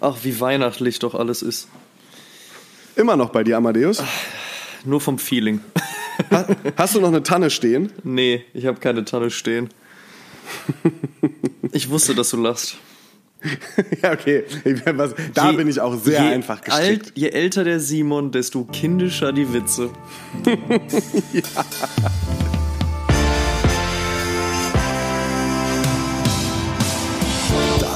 Ach, wie weihnachtlich doch alles ist. Immer noch bei dir, Amadeus? Nur vom Feeling. Hast du noch eine Tanne stehen? Nee, ich habe keine Tanne stehen. Ich wusste, dass du lachst. ja, okay. Was, da je, bin ich auch sehr einfach gestrickt. Alt, je älter der Simon, desto kindischer die Witze. ja.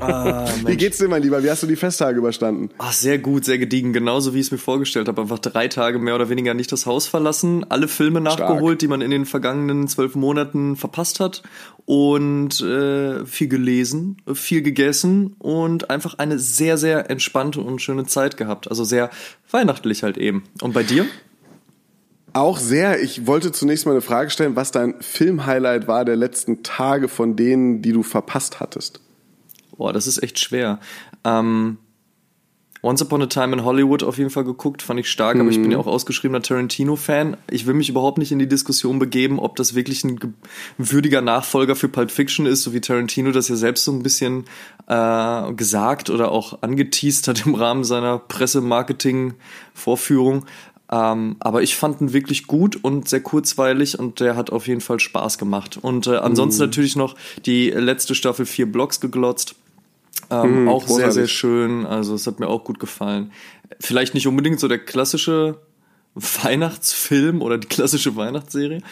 Ah, wie geht's dir, mein Lieber? Wie hast du die Festtage überstanden? Ach, sehr gut, sehr gediegen. Genauso wie ich es mir vorgestellt habe. Einfach drei Tage mehr oder weniger nicht das Haus verlassen, alle Filme nachgeholt, Stark. die man in den vergangenen zwölf Monaten verpasst hat und äh, viel gelesen, viel gegessen und einfach eine sehr, sehr entspannte und schöne Zeit gehabt. Also sehr weihnachtlich halt eben. Und bei dir? Auch sehr. Ich wollte zunächst mal eine Frage stellen, was dein Filmhighlight war der letzten Tage von denen, die du verpasst hattest. Boah, das ist echt schwer. Ähm, Once Upon a Time in Hollywood auf jeden Fall geguckt, fand ich stark, mhm. aber ich bin ja mhm. auch ausgeschriebener Tarantino-Fan. Ich will mich überhaupt nicht in die Diskussion begeben, ob das wirklich ein würdiger Nachfolger für Pulp Fiction ist, so wie Tarantino das ja selbst so ein bisschen äh, gesagt oder auch angeteased hat im Rahmen seiner Pressemarketing-Vorführung. Ähm, aber ich fand ihn wirklich gut und sehr kurzweilig und der hat auf jeden Fall Spaß gemacht. Und äh, ansonsten mm. natürlich noch die letzte Staffel vier Blocks geglotzt. Ähm, mm, auch großartig. sehr, sehr schön. Also es hat mir auch gut gefallen. Vielleicht nicht unbedingt so der klassische Weihnachtsfilm oder die klassische Weihnachtsserie,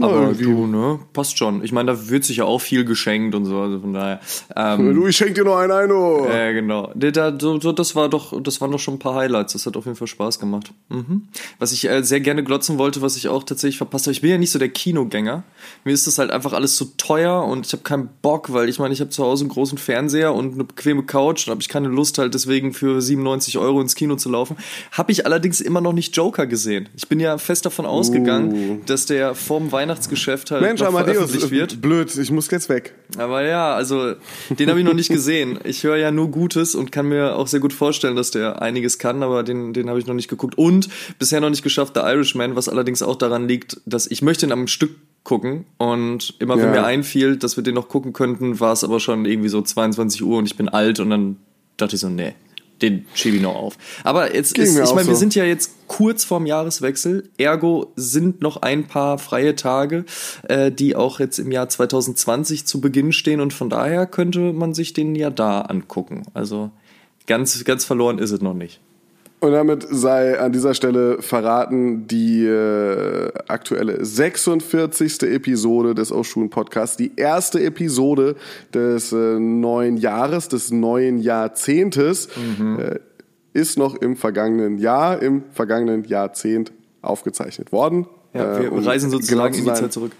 aber du, ne, passt schon. Ich meine, da wird sich ja auch viel geschenkt und so, also von daher. Ähm, du, ich schenk dir noch einen ein, oh. Ja, genau. Das war doch, das waren doch schon ein paar Highlights. Das hat auf jeden Fall Spaß gemacht. Mhm. Was ich äh, sehr gerne glotzen wollte, was ich auch tatsächlich verpasst habe. Ich bin ja nicht so der Kinogänger. Mir ist das halt einfach alles zu teuer und ich habe keinen Bock, weil ich meine, ich habe zu Hause einen großen Fernseher und eine bequeme Couch. Da habe ich keine Lust halt deswegen für 97 Euro ins Kino zu laufen. Habe ich allerdings immer noch nicht Joker gesehen. Ich bin ja fest davon ausgegangen, uh. dass der vorm Weihnachten Weihnachtsgeschäft halt Mensch, Amadeus, wird. blöd, ich muss jetzt weg. Aber ja, also den habe ich noch nicht gesehen. Ich höre ja nur Gutes und kann mir auch sehr gut vorstellen, dass der einiges kann, aber den, den habe ich noch nicht geguckt. Und bisher noch nicht geschafft, The Irishman, was allerdings auch daran liegt, dass ich möchte ihn am Stück gucken und immer wenn ja. mir einfiel, dass wir den noch gucken könnten, war es aber schon irgendwie so 22 Uhr und ich bin alt und dann dachte ich so, nee, den schiebe ich noch auf. Aber jetzt ist, ich meine, so. wir sind ja jetzt kurz vorm Jahreswechsel, ergo sind noch ein paar freie Tage, äh, die auch jetzt im Jahr 2020 zu Beginn stehen und von daher könnte man sich den ja da angucken. Also ganz, ganz verloren ist es noch nicht. Und damit sei an dieser Stelle verraten die äh, aktuelle 46. Episode des Oshun Podcasts, die erste Episode des äh, neuen Jahres, des neuen Jahrzehntes, mhm. äh, ist noch im vergangenen Jahr, im vergangenen Jahrzehnt aufgezeichnet worden. Ja, wir um reisen sozusagen genau in die Zeit zurück.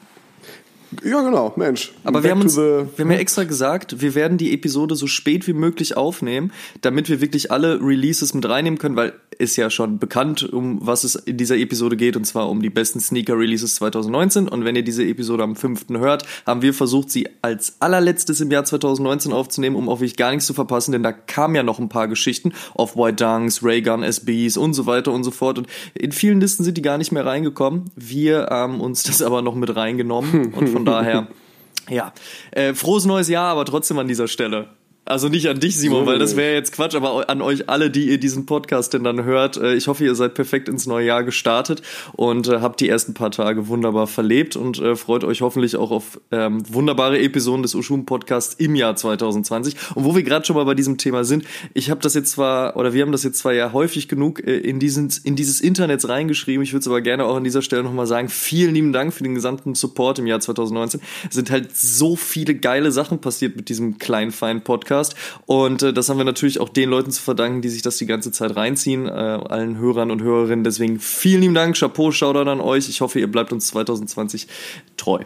Ja, genau, Mensch. Aber wir haben, uns, wir haben ja extra gesagt, wir werden die Episode so spät wie möglich aufnehmen, damit wir wirklich alle Releases mit reinnehmen können, weil ist ja schon bekannt, um was es in dieser Episode geht, und zwar um die besten Sneaker-Releases 2019. Und wenn ihr diese Episode am 5. hört, haben wir versucht, sie als allerletztes im Jahr 2019 aufzunehmen, um auch wirklich gar nichts zu verpassen, denn da kamen ja noch ein paar Geschichten, Off-White Dunks, Raygun SBs und so weiter und so fort. Und in vielen Listen sind die gar nicht mehr reingekommen. Wir haben uns das aber noch mit reingenommen und von daher, ja, äh, frohes neues Jahr, aber trotzdem an dieser Stelle. Also nicht an dich, Simon, weil das wäre jetzt Quatsch, aber an euch alle, die ihr diesen Podcast denn dann hört. Äh, ich hoffe, ihr seid perfekt ins neue Jahr gestartet und äh, habt die ersten paar Tage wunderbar verlebt und äh, freut euch hoffentlich auch auf ähm, wunderbare Episoden des Ushum Podcasts im Jahr 2020. Und wo wir gerade schon mal bei diesem Thema sind, ich habe das jetzt zwar, oder wir haben das jetzt zwar ja häufig genug in, diesen, in dieses Internet reingeschrieben, ich würde es aber gerne auch an dieser Stelle nochmal sagen, vielen lieben Dank für den gesamten Support im Jahr 2019. Es sind halt so viele geile Sachen passiert mit diesem kleinen, feinen Podcast. Podcast. Und äh, das haben wir natürlich auch den Leuten zu verdanken, die sich das die ganze Zeit reinziehen, äh, allen Hörern und Hörerinnen. Deswegen vielen lieben Dank, Chapeau, Shoutout an euch. Ich hoffe, ihr bleibt uns 2020 treu.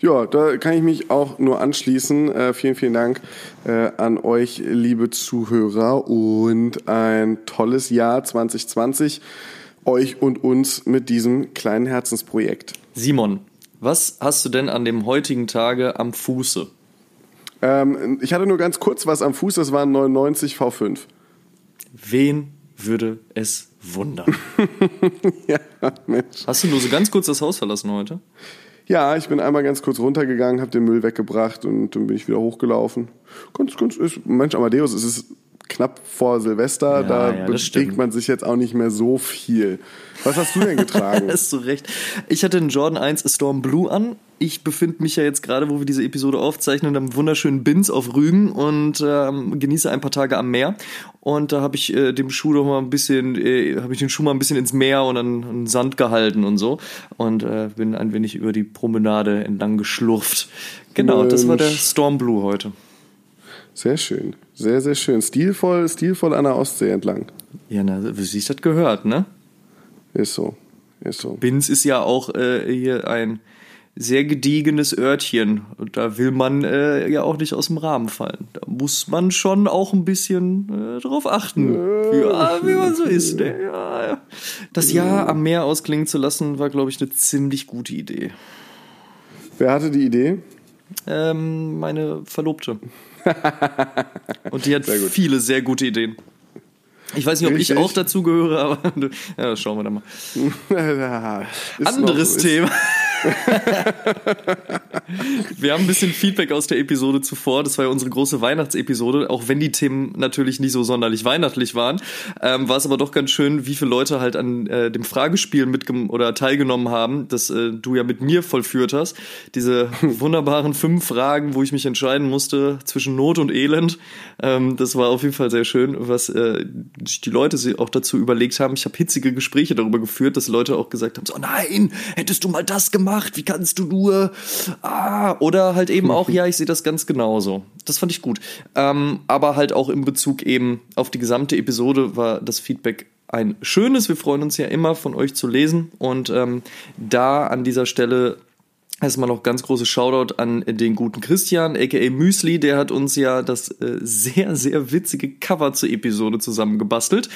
Ja, da kann ich mich auch nur anschließen. Äh, vielen, vielen Dank äh, an euch, liebe Zuhörer, und ein tolles Jahr 2020 euch und uns mit diesem kleinen Herzensprojekt. Simon, was hast du denn an dem heutigen Tage am Fuße? Ähm, ich hatte nur ganz kurz was am Fuß, das waren 99 V5. Wen würde es wundern? ja, Mensch. Hast du nur so ganz kurz das Haus verlassen heute? Ja, ich bin einmal ganz kurz runtergegangen, habe den Müll weggebracht und dann bin ich wieder hochgelaufen. Ganz, ganz, ist, Mensch, Amadeus, es ist knapp vor Silvester, Ja, da ja, bewegt man sich jetzt auch nicht mehr so viel. Was hast du denn getragen? Hast du recht. Ich hatte den Jordan 1 Storm Blue an. Ich befinde mich ja jetzt gerade, wo wir diese Episode aufzeichnen, am wunderschönen Binz auf Rügen und ähm, genieße ein paar Tage am Meer. Und da habe ich äh, dem Schuh doch mal ein bisschen, äh, habe ich den Schuh mal ein bisschen ins Meer und an, an Sand gehalten und so. Und äh, bin ein wenig über die Promenade entlang geschlurft. Genau, das war der Mensch. Storm Blue heute. Sehr schön, sehr, sehr schön. Stilvoll, stilvoll an der Ostsee entlang. Ja, na, wie sich das gehört, ne? Ist so, ist so. Binz ist ja auch äh, hier ein sehr gediegenes Örtchen und da will man äh, ja auch nicht aus dem Rahmen fallen. Da muss man schon auch ein bisschen äh, drauf achten, ja, wie man so ist. Ne? Ja, ja. Das Jahr am Meer ausklingen zu lassen, war, glaube ich, eine ziemlich gute Idee. Wer hatte die Idee? Ähm, meine Verlobte. Und die hat Sehr viele sehr gute Ideen. Ich weiß nicht, ob Richtig. ich auch dazu gehöre, aber ja, schauen wir dann mal. Anderes noch- Thema. Wir haben ein bisschen Feedback aus der Episode zuvor. Das war ja unsere große Weihnachtsepisode. Auch wenn die Themen natürlich nicht so sonderlich weihnachtlich waren, ähm, war es aber doch ganz schön, wie viele Leute halt an äh, dem Fragespiel mitgem oder teilgenommen haben, das äh, du ja mit mir vollführt hast. Diese wunderbaren fünf Fragen, wo ich mich entscheiden musste zwischen Not und Elend. Ähm, das war auf jeden Fall sehr schön, was äh, die Leute sich auch dazu überlegt haben. Ich habe hitzige Gespräche darüber geführt, dass Leute auch gesagt haben, so nein, hättest du mal das gemacht, wie kannst du nur? Ah, oder halt eben auch, ja, ich sehe das ganz genauso. Das fand ich gut. Ähm, aber halt auch in Bezug eben auf die gesamte Episode war das Feedback ein schönes. Wir freuen uns ja immer von euch zu lesen und ähm, da an dieser Stelle Erstmal noch ganz großes Shoutout an den guten Christian, aka Müsli, der hat uns ja das äh, sehr, sehr witzige Cover zur Episode zusammengebastelt.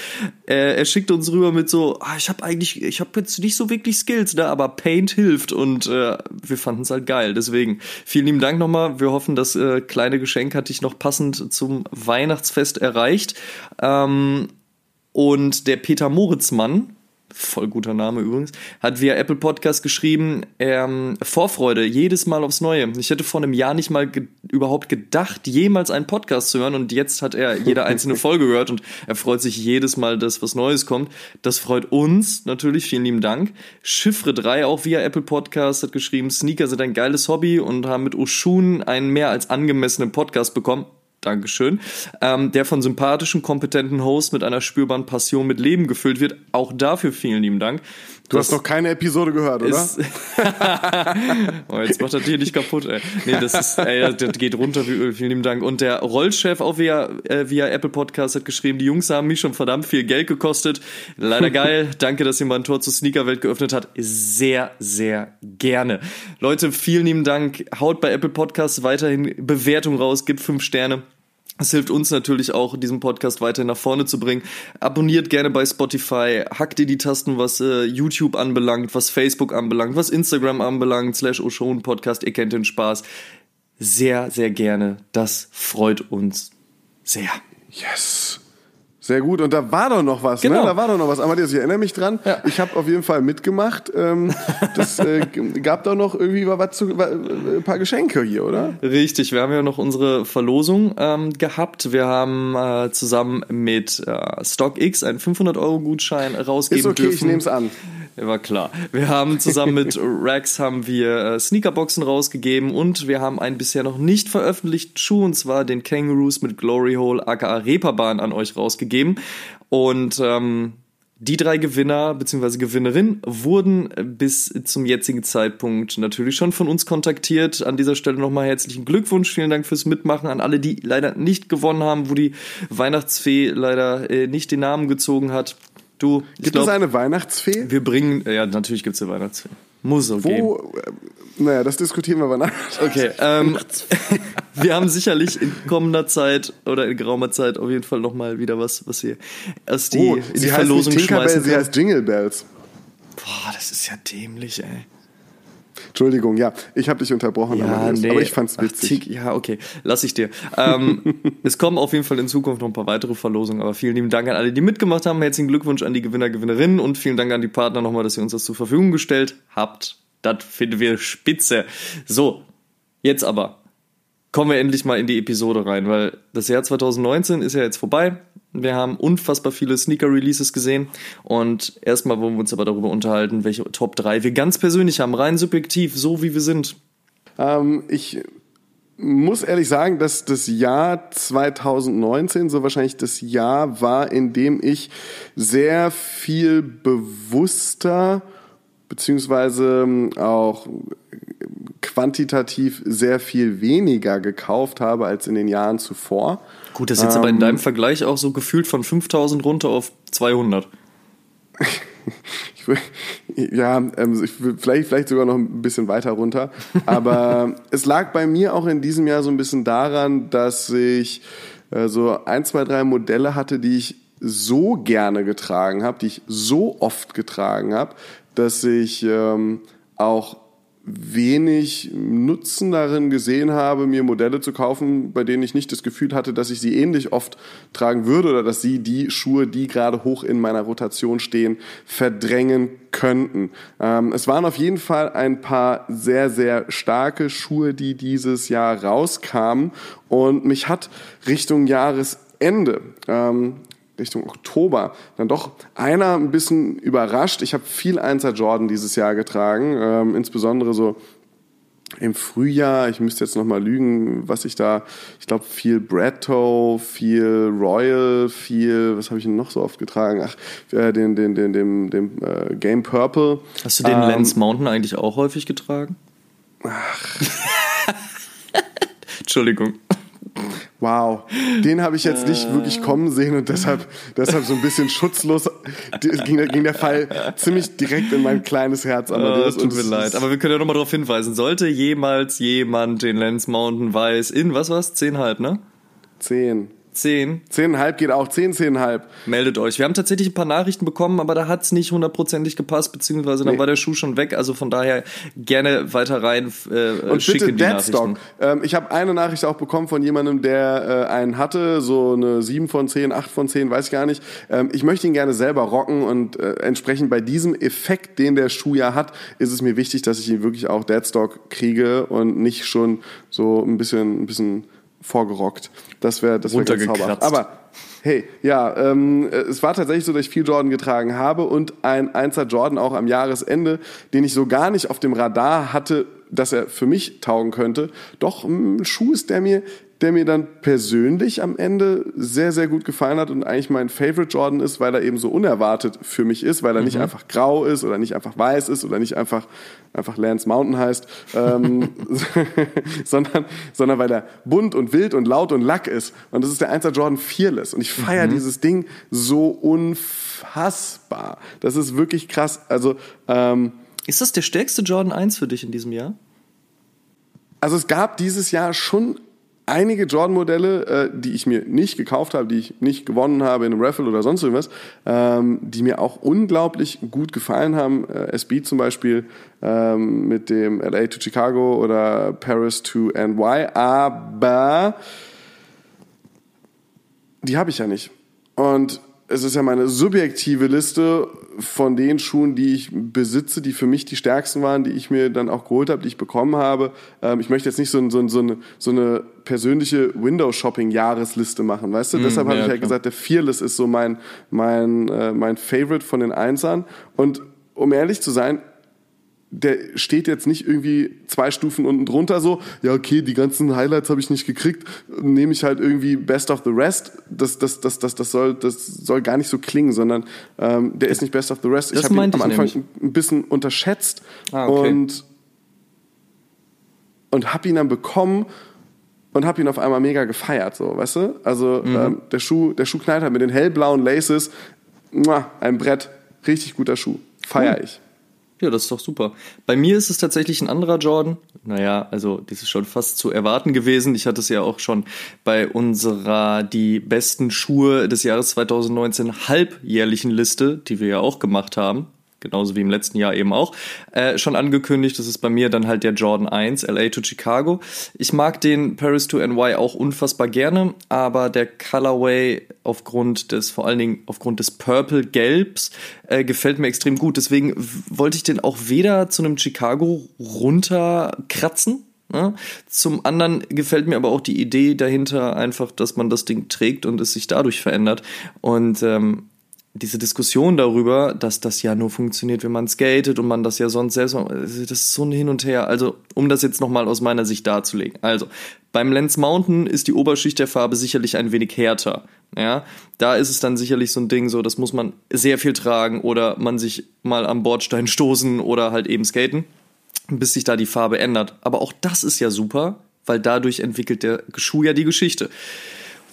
Äh, er schickt uns rüber mit so, ah, ich habe eigentlich, ich habe jetzt nicht so wirklich Skills, ne, aber Paint hilft und äh, wir fanden es halt geil. Deswegen vielen lieben Dank nochmal. Wir hoffen, das äh, kleine Geschenk hat dich noch passend zum Weihnachtsfest erreicht. Ähm, und der Peter Moritzmann, voll guter Name übrigens, hat via Apple Podcast geschrieben, ähm, Vorfreude, jedes Mal aufs Neue. Ich hätte vor einem Jahr nicht mal ge überhaupt gedacht, jemals einen Podcast zu hören und jetzt hat er jede einzelne Folge gehört und er freut sich jedes Mal, dass was Neues kommt. Das freut uns natürlich, vielen lieben Dank. Chiffre 3 auch via Apple Podcast hat geschrieben, Sneaker sind ein geiles Hobby und haben mit Oshun einen mehr als angemessenen Podcast bekommen. Dankeschön. Ähm, der von sympathischen, kompetenten Host mit einer spürbaren Passion mit Leben gefüllt wird. Auch dafür vielen lieben Dank. Du hast noch keine Episode gehört, oder? oh, jetzt macht das hier nicht kaputt, ey. Nee, das ist, ey, das geht runter wie Öl. Vielen lieben Dank. Und der Rollchef auch via, äh, via Apple Podcast hat geschrieben, die Jungs haben mich schon verdammt viel Geld gekostet. Leider geil. Danke, dass ihr mal ein Tor zur Sneakerwelt geöffnet hat. Sehr, sehr gerne. Leute, vielen lieben Dank. Haut bei Apple Podcasts weiterhin Bewertung raus, gibt fünf Sterne. Es hilft uns natürlich auch, diesen Podcast weiterhin nach vorne zu bringen. Abonniert gerne bei Spotify, hackt ihr die Tasten, was äh, YouTube anbelangt, was Facebook anbelangt, was Instagram anbelangt, slash Oshon Podcast, ihr kennt den Spaß. Sehr, sehr gerne. Das freut uns sehr. Yes. Sehr gut. Und da war doch noch was, Genau. ne? Da war doch noch was. Amadeus, ich erinnere mich dran. Ja. Ich habe auf jeden Fall mitgemacht. Ähm, das äh, gab doch noch irgendwie was zu, wa- äh, ein paar Geschenke hier, oder? Richtig, wir haben ja noch unsere Verlosung ähm, gehabt. Wir haben äh, zusammen mit äh, StockX einen 500-Euro-Gutschein rausgeben Ist okay, dürfen. ich nehme es an. Ja, war klar. Wir haben zusammen mit Rax haben wir äh, Sneakerboxen rausgegeben und wir haben einen bisher noch nicht veröffentlichten Schuh und zwar den Kangaroos mit Glory Hole aka Reeperbahn an euch rausgegeben und ähm, die drei Gewinner bzw. Gewinnerinnen wurden bis zum jetzigen Zeitpunkt natürlich schon von uns kontaktiert. An dieser Stelle nochmal herzlichen Glückwunsch, vielen Dank fürs Mitmachen an alle, die leider nicht gewonnen haben, wo die Weihnachtsfee leider äh, nicht den Namen gezogen hat. Du, Gibt es glaub, eine Weihnachtsfee? wir bringen, ja, natürlich gibt's eine Weihnachtsfee. Muss so geben. Wo, äh, Naja, das diskutieren wir aber nach. Okay, ähm, wir haben sicherlich in kommender Zeit oder in geraumer Zeit auf jeden Fall nochmal wieder was, was wir aus die, Oh, in die sie heißt Verlosung nicht Tinkerbell, schmeißen sie können. heißt Jingle Bells. Boah, das ist ja dämlich, ey. Entschuldigung, ja, ich habe dich unterbrochen, Amadeus, aber ich fand's Ach, witzig. Tick, ja, okay, lass ich dir. Ähm, es kommen auf jeden Fall in Zukunft noch ein paar weitere Verlosungen, aber vielen lieben Dank an alle, die mitgemacht haben. Herzlichen Glückwunsch an die Gewinner, Gewinnerinnen und vielen Dank an die Partner nochmal, dass ihr uns das zur Verfügung gestellt habt. Das finden wir spitze. So, jetzt aber kommen wir endlich mal in die Episode rein, weil das Jahr 2019 ist ja jetzt vorbei. Wir haben unfassbar viele Sneaker-Releases gesehen und erstmal wollen wir uns aber darüber unterhalten, welche Top 3 wir ganz persönlich haben, rein subjektiv, so wie wir sind. Ähm, ich muss ehrlich sagen, dass das Jahr 2019 so wahrscheinlich das Jahr war, in dem ich sehr viel bewusster beziehungsweise ähm, auch quantitativ sehr viel weniger gekauft habe als in den Jahren zuvor. Gut, das ist jetzt aber in deinem Vergleich auch so gefühlt von 5000 runter auf 200. Ich ja, ähm, ich vielleicht, vielleicht sogar noch ein bisschen weiter runter. Aber es lag bei mir auch in diesem Jahr so ein bisschen daran, dass ich äh, so ein, zwei, drei Modelle hatte, die ich so gerne getragen habe, die ich so oft getragen habe, dass ich ähm, auch wenig Nutzen darin gesehen habe, mir Modelle zu kaufen, bei denen ich nicht das Gefühl hatte, dass ich sie ähnlich oft tragen würde oder dass sie die Schuhe, die gerade hoch in meiner Rotation stehen, verdrängen könnten. Ähm, es waren auf jeden Fall ein paar sehr, sehr starke Schuhe, die dieses Jahr rauskamen und mich hat Richtung Jahresende ähm, Richtung Oktober dann doch einer ein bisschen überrascht. Ich habe viel Einser Jordan dieses Jahr getragen, ähm, insbesondere so im Frühjahr, ich müsste jetzt nochmal lügen, was ich da, ich glaube viel Bretto, viel Royal, viel, was habe ich denn noch so oft getragen? Ach, äh, den, den, den, dem, dem äh, Game Purple. Hast du den Ähm, Lance Mountain eigentlich auch häufig getragen? Ach. Entschuldigung. Wow, den habe ich jetzt nicht wirklich kommen sehen und deshalb, deshalb so ein bisschen schutzlos ging, der- ging der Fall ziemlich direkt in mein kleines Herz. Äh, Amadeus. tut mir leid. Aber wir können ja nochmal darauf hinweisen. Sollte jemals jemand den Lance Mountain weiß in, was war's? Zehnhalb, ne? Zehn. Zehn. Zehneinhalb geht auch, zehn, zehneinhalb. Meldet euch. Wir haben tatsächlich ein paar Nachrichten bekommen, aber da hat's nicht hundertprozentig gepasst, beziehungsweise dann Nee. war der Schuh schon weg. Also von daher gerne weiter rein äh, Und schicken bitte die Deadstock. Nachrichten. Ähm, ich habe eine Nachricht auch bekommen von jemandem, der äh, einen hatte, so eine 7 von 10, 8 von 10, weiß ich gar nicht. Ähm, ich möchte ihn gerne selber rocken und äh, entsprechend bei diesem Effekt, den der Schuh ja hat, ist es mir wichtig, dass ich ihn wirklich auch Deadstock kriege und nicht schon so ein bisschen, ein bisschen vorgerockt. Das wäre das wär ganz zauberhaft. Aber Hey, ja, ähm, es war tatsächlich so, dass ich viel Jordan getragen habe und ein Einser Jordan auch am Jahresende, den ich so gar nicht auf dem Radar hatte, dass er für mich taugen könnte. Doch ein Schuh ist, der mir, der mir dann persönlich am Ende sehr, sehr gut gefallen hat und eigentlich mein Favorite Jordan ist, weil er eben so unerwartet für mich ist, weil er nicht einfach grau ist oder nicht einfach weiß ist oder nicht einfach, einfach Lance Mountain heißt, ähm, sondern, sondern weil er bunt und wild und laut und lack ist. Und das ist der 1er Jordan Fearless. Und ich feiere dieses Ding so unfassbar. Das ist wirklich krass. Also, ähm, Ist das der stärkste Jordan 1 für dich in diesem Jahr? Also es gab dieses Jahr schon einige Jordan-Modelle, äh, die ich mir nicht gekauft habe, die ich nicht gewonnen habe in einem Raffle oder sonst irgendwas, ähm, die mir auch unglaublich gut gefallen haben. Äh, SB zum Beispiel ähm, mit dem LA to Chicago oder Paris to NY, aber die habe ich ja nicht. Und es ist ja meine subjektive Liste von den Schuhen, die ich besitze, die für mich die stärksten waren, die ich mir dann auch geholt habe, die ich bekommen habe. Ähm, ich möchte jetzt nicht so, ein- so, ein- so, eine, so eine persönliche Window-Shopping-Jahresliste machen, weißt du? Deshalb habe ja, ich halt klar. gesagt, der Fearless ist so mein, mein, äh, mein Favorite von den Einsern. Und um ehrlich zu sein, der steht jetzt nicht irgendwie zwei Stufen unten drunter so, ja okay, die ganzen Highlights habe ich nicht gekriegt, nehme ich halt irgendwie Best of the Rest. Das, das, das, das, das, soll, das soll gar nicht so klingen, sondern ähm, der ist nicht Best of the Rest. Das ich habe ihn am Anfang nämlich. ein bisschen unterschätzt Ah, okay. und, und habe ihn dann bekommen und habe ihn auf einmal mega gefeiert, so, weißt du? Also Mhm. ähm, der Schuh, der Schuh knallt halt mit den hellblauen Laces, ein Brett, richtig guter Schuh, feier ich. Ja, das ist doch super. Bei mir ist es tatsächlich ein anderer Jordan. Naja, also das ist schon fast zu erwarten gewesen. Ich hatte es ja auch schon bei unserer die besten Schuhe des Jahres 2019 halbjährlichen Liste, die wir ja auch gemacht haben, genauso wie im letzten Jahr eben auch, äh, schon angekündigt. Das ist bei mir dann halt der Jordan 1, LA to Chicago. Ich mag den Paris to NY auch unfassbar gerne, aber der Colorway aufgrund des, vor allen Dingen aufgrund des Purple Gelbs, äh, gefällt mir extrem gut. Deswegen wollte ich den auch weder zu einem Chicago runterkratzen, ne? zum anderen gefällt mir aber auch die Idee dahinter einfach, dass man das Ding trägt und es sich dadurch verändert. Und ähm, diese Diskussion darüber, dass das ja nur funktioniert, wenn man skatet und man das ja sonst selbst, das ist so ein Hin und Her. Also, um das jetzt nochmal aus meiner Sicht darzulegen. Also, beim Lens Mountain ist die Oberschicht der Farbe sicherlich ein wenig härter. Ja, da ist es dann sicherlich so ein Ding, so, das muss man sehr viel tragen oder man sich mal am Bordstein stoßen oder halt eben skaten, bis sich da die Farbe ändert. Aber auch das ist ja super, weil dadurch entwickelt der Schuh ja die Geschichte.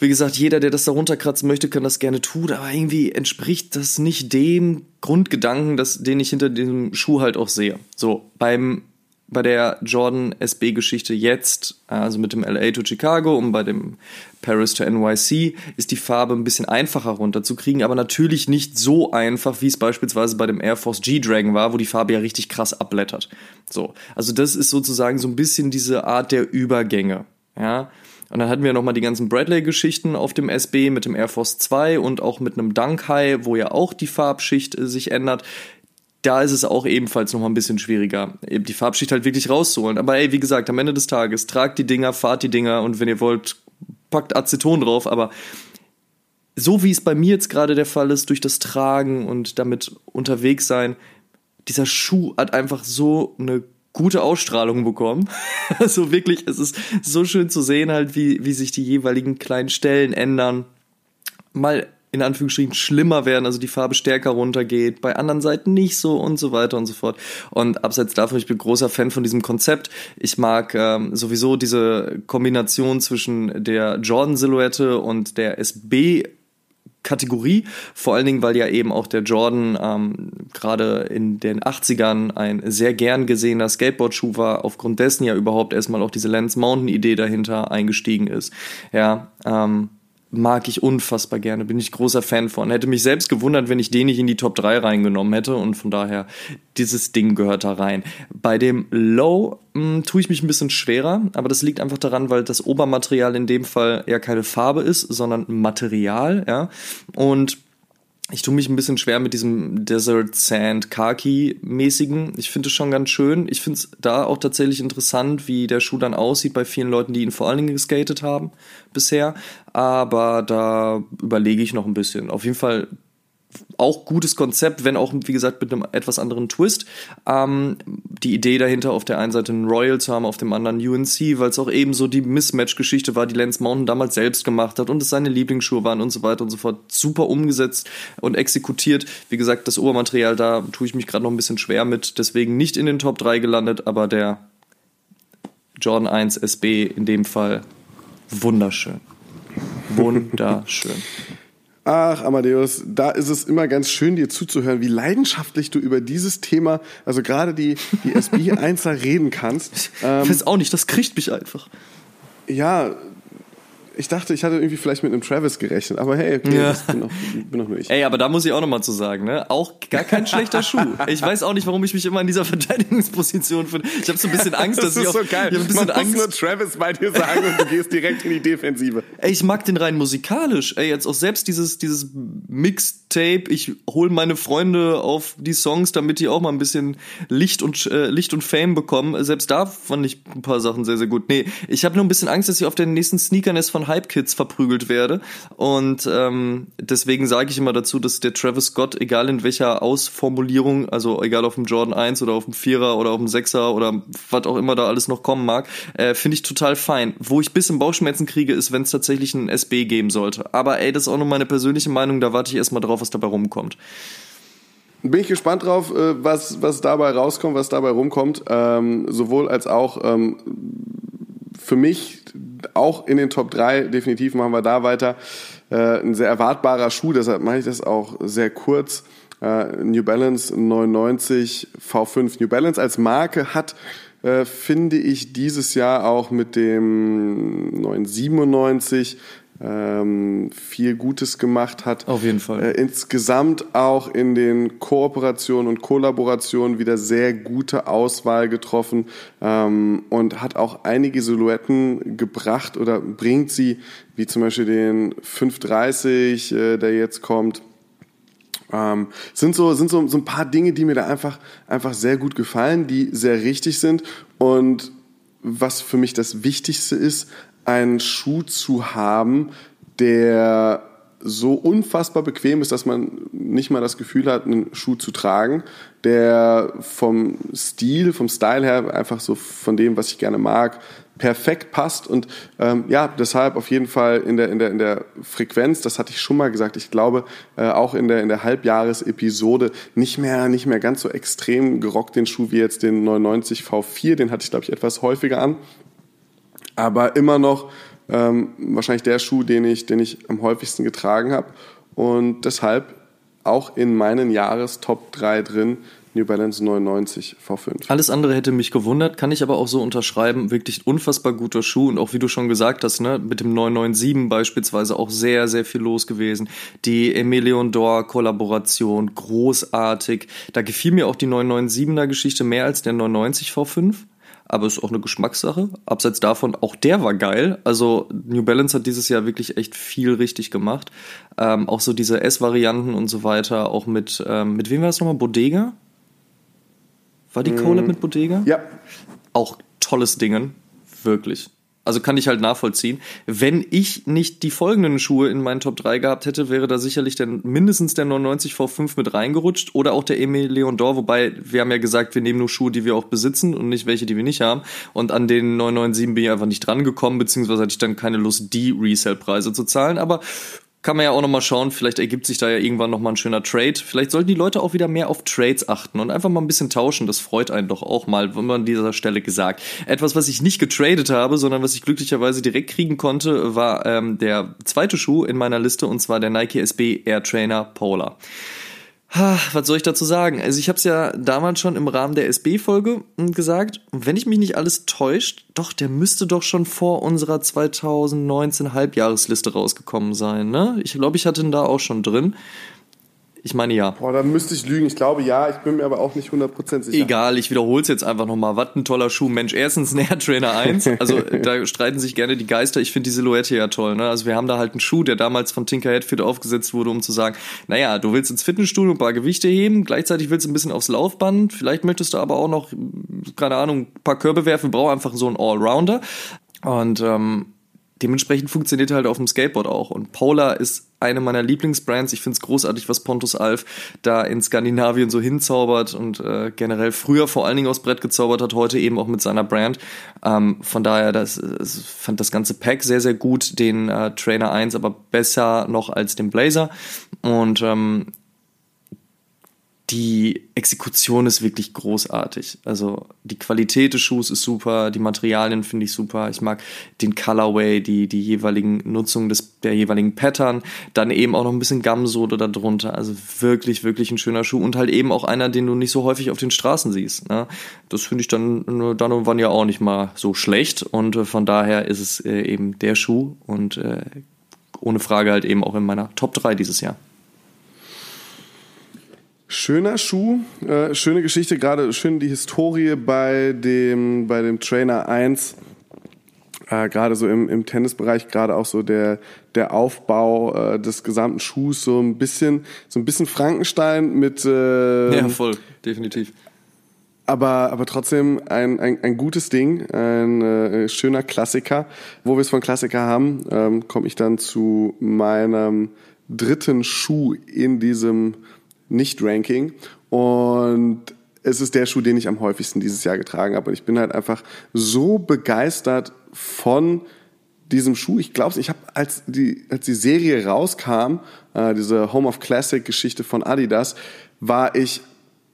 Wie gesagt, jeder, der das da runterkratzen möchte, kann das gerne tun, aber irgendwie entspricht das nicht dem Grundgedanken, das, den ich hinter diesem Schuh halt auch sehe. So, beim bei der Jordan SB-Geschichte jetzt, also mit dem LA to Chicago und bei dem Paris to NYC, ist die Farbe ein bisschen einfacher runterzukriegen, aber natürlich nicht so einfach, wie es beispielsweise bei dem Air Force G-Dragon war, wo die Farbe ja richtig krass abblättert. So, also das ist sozusagen so ein bisschen diese Art der Übergänge. Ja, und dann hatten wir nochmal die ganzen Bradley-Geschichten auf dem SB mit dem Air Force 2 und auch mit einem Dunk High, wo ja auch die Farbschicht äh, sich ändert. Da ist es auch ebenfalls nochmal ein bisschen schwieriger, eben die Farbschicht halt wirklich rauszuholen. Aber ey, wie gesagt, am Ende des Tages, tragt die Dinger, fahrt die Dinger und wenn ihr wollt, packt Aceton drauf, aber so wie es bei mir jetzt gerade der Fall ist, durch das Tragen und damit unterwegs sein, dieser Schuh hat einfach so eine gute Ausstrahlung bekommen. also wirklich, es ist so schön zu sehen halt, wie, wie sich die jeweiligen kleinen Stellen ändern. Mal in Anführungsstrichen schlimmer werden, also die Farbe stärker runtergeht, bei anderen Seiten nicht so und so weiter und so fort. Und abseits davon, ich bin großer Fan von diesem Konzept. Ich mag ähm, sowieso diese Kombination zwischen der Jordan-Silhouette und der SB Kategorie, vor allen Dingen, weil ja eben auch der Jordan ähm, gerade in den 80ern ein sehr gern gesehener Skateboard-Schuh war, aufgrund dessen ja überhaupt erstmal auch diese Lance Mountain-Idee dahinter eingestiegen ist. Ja, ähm, mag ich unfassbar gerne, bin ich großer Fan von. Hätte mich selbst gewundert, wenn ich den nicht in die Top 3 reingenommen hätte und von daher, dieses Ding gehört da rein. Bei dem Low mh, hm, tue ich mich ein bisschen schwerer, aber das liegt einfach daran, weil das Obermaterial in dem Fall ja keine Farbe ist, sondern Material, ja. Und ich tue mich ein bisschen schwer mit diesem Desert Sand Khaki mäßigen. Ich finde es schon ganz schön. Ich finde es da auch tatsächlich interessant, wie der Schuh dann aussieht bei vielen Leuten, die ihn vor allen Dingen geskatet haben bisher. Aber da überlege ich noch ein bisschen. Auf jeden Fall auch gutes Konzept, wenn auch, wie gesagt, mit einem etwas anderen Twist. Ähm, die Idee dahinter, auf der einen Seite einen Royal zu haben, auf dem anderen UNC, weil es auch eben so die Mismatch-Geschichte war, die Lance Mountain damals selbst gemacht hat und es seine Lieblingsschuhe waren und so weiter und so fort. Super umgesetzt und exekutiert. Wie gesagt, das Obermaterial, da tue ich mich gerade noch ein bisschen schwer mit, deswegen nicht in den Top 3 gelandet, aber der Jordan 1 SB in dem Fall wunderschön. Wunderschön. Ach, Amadeus, da ist es immer ganz schön, dir zuzuhören, wie leidenschaftlich du über dieses Thema, also gerade die, die SB1er reden kannst. Ähm, ich weiß auch nicht, das kriegt mich einfach. Ja, ich dachte, ich hatte irgendwie vielleicht mit einem Travis gerechnet, aber hey, okay, ja. das bin, doch, bin nur ich. Ey, aber da muss ich auch nochmal zu sagen, ne? Auch gar kein schlechter Schuh. Ich weiß auch nicht, warum ich mich immer in dieser Verteidigungsposition finde. Ich habe so ein bisschen Angst, dass das ich ist auch, so geil. Ich ein bisschen Man Angst. muss nur Travis bei dir sagen und du gehst direkt in die Defensive. Ey, ich mag den rein musikalisch. Ey, jetzt auch selbst dieses dieses Mixtape. Ich hole meine Freunde auf die Songs, damit die auch mal ein bisschen Licht und äh, Licht und Fame bekommen. Selbst da fand ich ein paar Sachen sehr sehr gut. Nee, ich habe nur ein bisschen Angst, dass ich auf den nächsten Sneakernest von Hype Kids verprügelt werde. Und ähm, deswegen sage ich immer dazu, dass der Travis Scott, egal in welcher Ausformulierung, also egal auf dem Jordan 1 oder auf dem Vierer oder auf dem Sechser oder was auch immer da alles noch kommen mag, äh, finde ich total fein. Wo ich bisschen Bauchschmerzen kriege, ist, wenn es tatsächlich einen SB geben sollte. Aber ey, das ist auch nur meine persönliche Meinung, da warte ich erstmal drauf, was dabei rumkommt. Bin ich gespannt drauf, äh, was, was dabei rauskommt, was dabei rumkommt. Ähm, sowohl als auch ähm, für mich auch in den Top 3, definitiv machen wir da weiter. Äh, ein sehr erwartbarer Schuh, deshalb mache ich das auch sehr kurz. Äh, New Balance 99 V5. New Balance als Marke hat äh, finde ich dieses Jahr auch mit dem 997 ähm, viel Gutes gemacht hat. Auf jeden Fall. Äh, insgesamt auch in den Kooperationen und Kollaborationen wieder sehr gute Auswahl getroffen ähm, und hat auch einige Silhouetten gebracht oder bringt sie, wie zum Beispiel den 530, äh, der jetzt kommt. Ähm, sind so sind so, so ein paar Dinge, die mir da einfach einfach sehr gut gefallen, die sehr richtig sind und was für mich das Wichtigste ist, einen Schuh zu haben, der so unfassbar bequem ist, dass man nicht mal das Gefühl hat, einen Schuh zu tragen, der vom Stil, vom Style her einfach so von dem, was ich gerne mag, perfekt passt. Und ähm, ja, deshalb auf jeden Fall in der, in der, in der Frequenz, das hatte ich schon mal gesagt, ich glaube äh, auch in der, in der Halbjahresepisode nicht mehr, nicht mehr ganz so extrem gerockt den Schuh wie jetzt den 99 V4, den hatte ich glaube ich etwas häufiger an, aber immer noch ähm, wahrscheinlich der Schuh, den ich, den ich am häufigsten getragen habe. Und deshalb auch in meinen Jahrestop 3 drin, New Balance 99 V5. Alles andere hätte mich gewundert, kann ich aber auch so unterschreiben. Wirklich unfassbar guter Schuh und auch wie du schon gesagt hast, ne, mit dem 997 beispielsweise auch sehr, sehr viel los gewesen. Die Emilion Dor Kollaboration, großartig. Da gefiel mir auch die 997er Geschichte mehr als der 990 V5 aber ist auch eine Geschmackssache. Abseits davon, auch der war geil. Also New Balance hat dieses Jahr wirklich echt viel richtig gemacht. Ähm, auch so diese S-Varianten und so weiter, auch mit, ähm, mit wem war es nochmal? Bodega? War die Collab mm. mit Bodega? Ja. Auch tolles Dingen, wirklich. Also kann ich halt nachvollziehen. Wenn ich nicht die folgenden Schuhe in meinen Top 3 gehabt hätte, wäre da sicherlich der, mindestens der 99 V5 mit reingerutscht oder auch der Emile Leon Dor, wobei wir haben ja gesagt, wir nehmen nur Schuhe, die wir auch besitzen und nicht welche, die wir nicht haben. Und an den 997 bin ich einfach nicht dran gekommen, beziehungsweise hatte ich dann keine Lust, die Resale-Preise zu zahlen. Aber kann man ja auch nochmal schauen, vielleicht ergibt sich da ja irgendwann nochmal ein schöner Trade. Vielleicht sollten die Leute auch wieder mehr auf Trades achten und einfach mal ein bisschen tauschen. Das freut einen doch auch mal, wenn man an dieser Stelle gesagt. Etwas, was ich nicht getradet habe, sondern was ich glücklicherweise direkt kriegen konnte, war ähm, der zweite Schuh in meiner Liste und zwar der Nike SB Air Trainer Polar. Was soll ich dazu sagen? Also ich habe es ja damals schon im Rahmen der SB-Folge hm, gesagt. wenn ich mich nicht alles täuscht, doch, der müsste doch schon vor unserer 2019 Halbjahresliste rausgekommen sein. Ne? Ich glaube, ich hatte ihn da auch schon drin. Ich meine ja. Boah, da müsste ich lügen. Ich glaube ja, ich bin mir aber auch nicht 100% sicher. Egal, ich wiederhole es jetzt einfach nochmal. Was ein toller Schuh. Mensch, erstens ein Air Trainer 1. Also da streiten sich gerne die Geister. Ich finde die Silhouette ja toll. Ne? Also wir haben da halt einen Schuh, der damals von Tinker Hatfield aufgesetzt wurde, um zu sagen, naja, du willst ins Fitnessstudio ein paar Gewichte heben, gleichzeitig willst du ein bisschen aufs Laufband, vielleicht möchtest du aber auch noch, keine Ahnung, ein paar Körbe werfen, brauch einfach so einen Allrounder. Und ähm, dementsprechend funktioniert halt auf dem Skateboard auch. Und Polar ist eine meiner Lieblingsbrands. Ich finde es großartig, was Pontus Alf da in Skandinavien so hinzaubert und äh, generell früher vor allen Dingen aus Brett gezaubert hat, heute eben auch mit seiner Brand. Ähm, von daher, das, das fand das ganze Pack sehr, sehr gut, den äh, Trainer 1 aber besser noch als den Blazer. Und ähm, die Exekution ist wirklich großartig. Also die Qualität des Schuhs ist super, die Materialien finde ich super. Ich mag den Colorway, die, die jeweiligen Nutzung des, der jeweiligen Pattern. Dann eben auch noch ein bisschen Gamsode darunter. Also wirklich, wirklich ein schöner Schuh und halt eben auch einer, den du nicht so häufig auf den Straßen siehst. Ne? Das finde ich dann, dann und wann ja auch nicht mal so schlecht. Und äh, von daher ist es äh, eben der Schuh und äh, ohne Frage halt eben auch in meiner Top 3 dieses Jahr. Schöner Schuh, äh, schöne Geschichte, gerade schön die Historie bei dem, bei dem Trainer 1. Äh, gerade so im, im Tennisbereich, gerade auch so der, der Aufbau äh, des gesamten Schuhs, so ein bisschen, so ein bisschen Frankenstein mit. Äh, ja, voll, definitiv. Aber, aber trotzdem ein, ein, ein gutes Ding, ein äh, schöner Klassiker. Wo wir es von Klassiker haben, ähm, komme ich dann zu meinem dritten Schuh in diesem nicht-Ranking. Und es ist der Schuh, den ich am häufigsten dieses Jahr getragen habe. Und ich bin halt einfach so begeistert von diesem Schuh. Ich glaube, ich habe, als die, als die Serie rauskam, äh, diese Home of Classic Geschichte von Adidas, war ich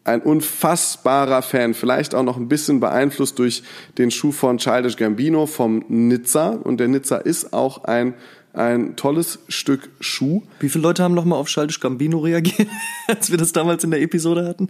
ein unfassbarer Fan. Vielleicht auch noch ein bisschen beeinflusst durch den Schuh von Childish Gambino vom Nizza. Und der Nizza ist auch ein ein tolles Stück Schuh. Wie viele Leute haben nochmal auf Schaltisch Gambino reagiert, als wir das damals in der Episode hatten?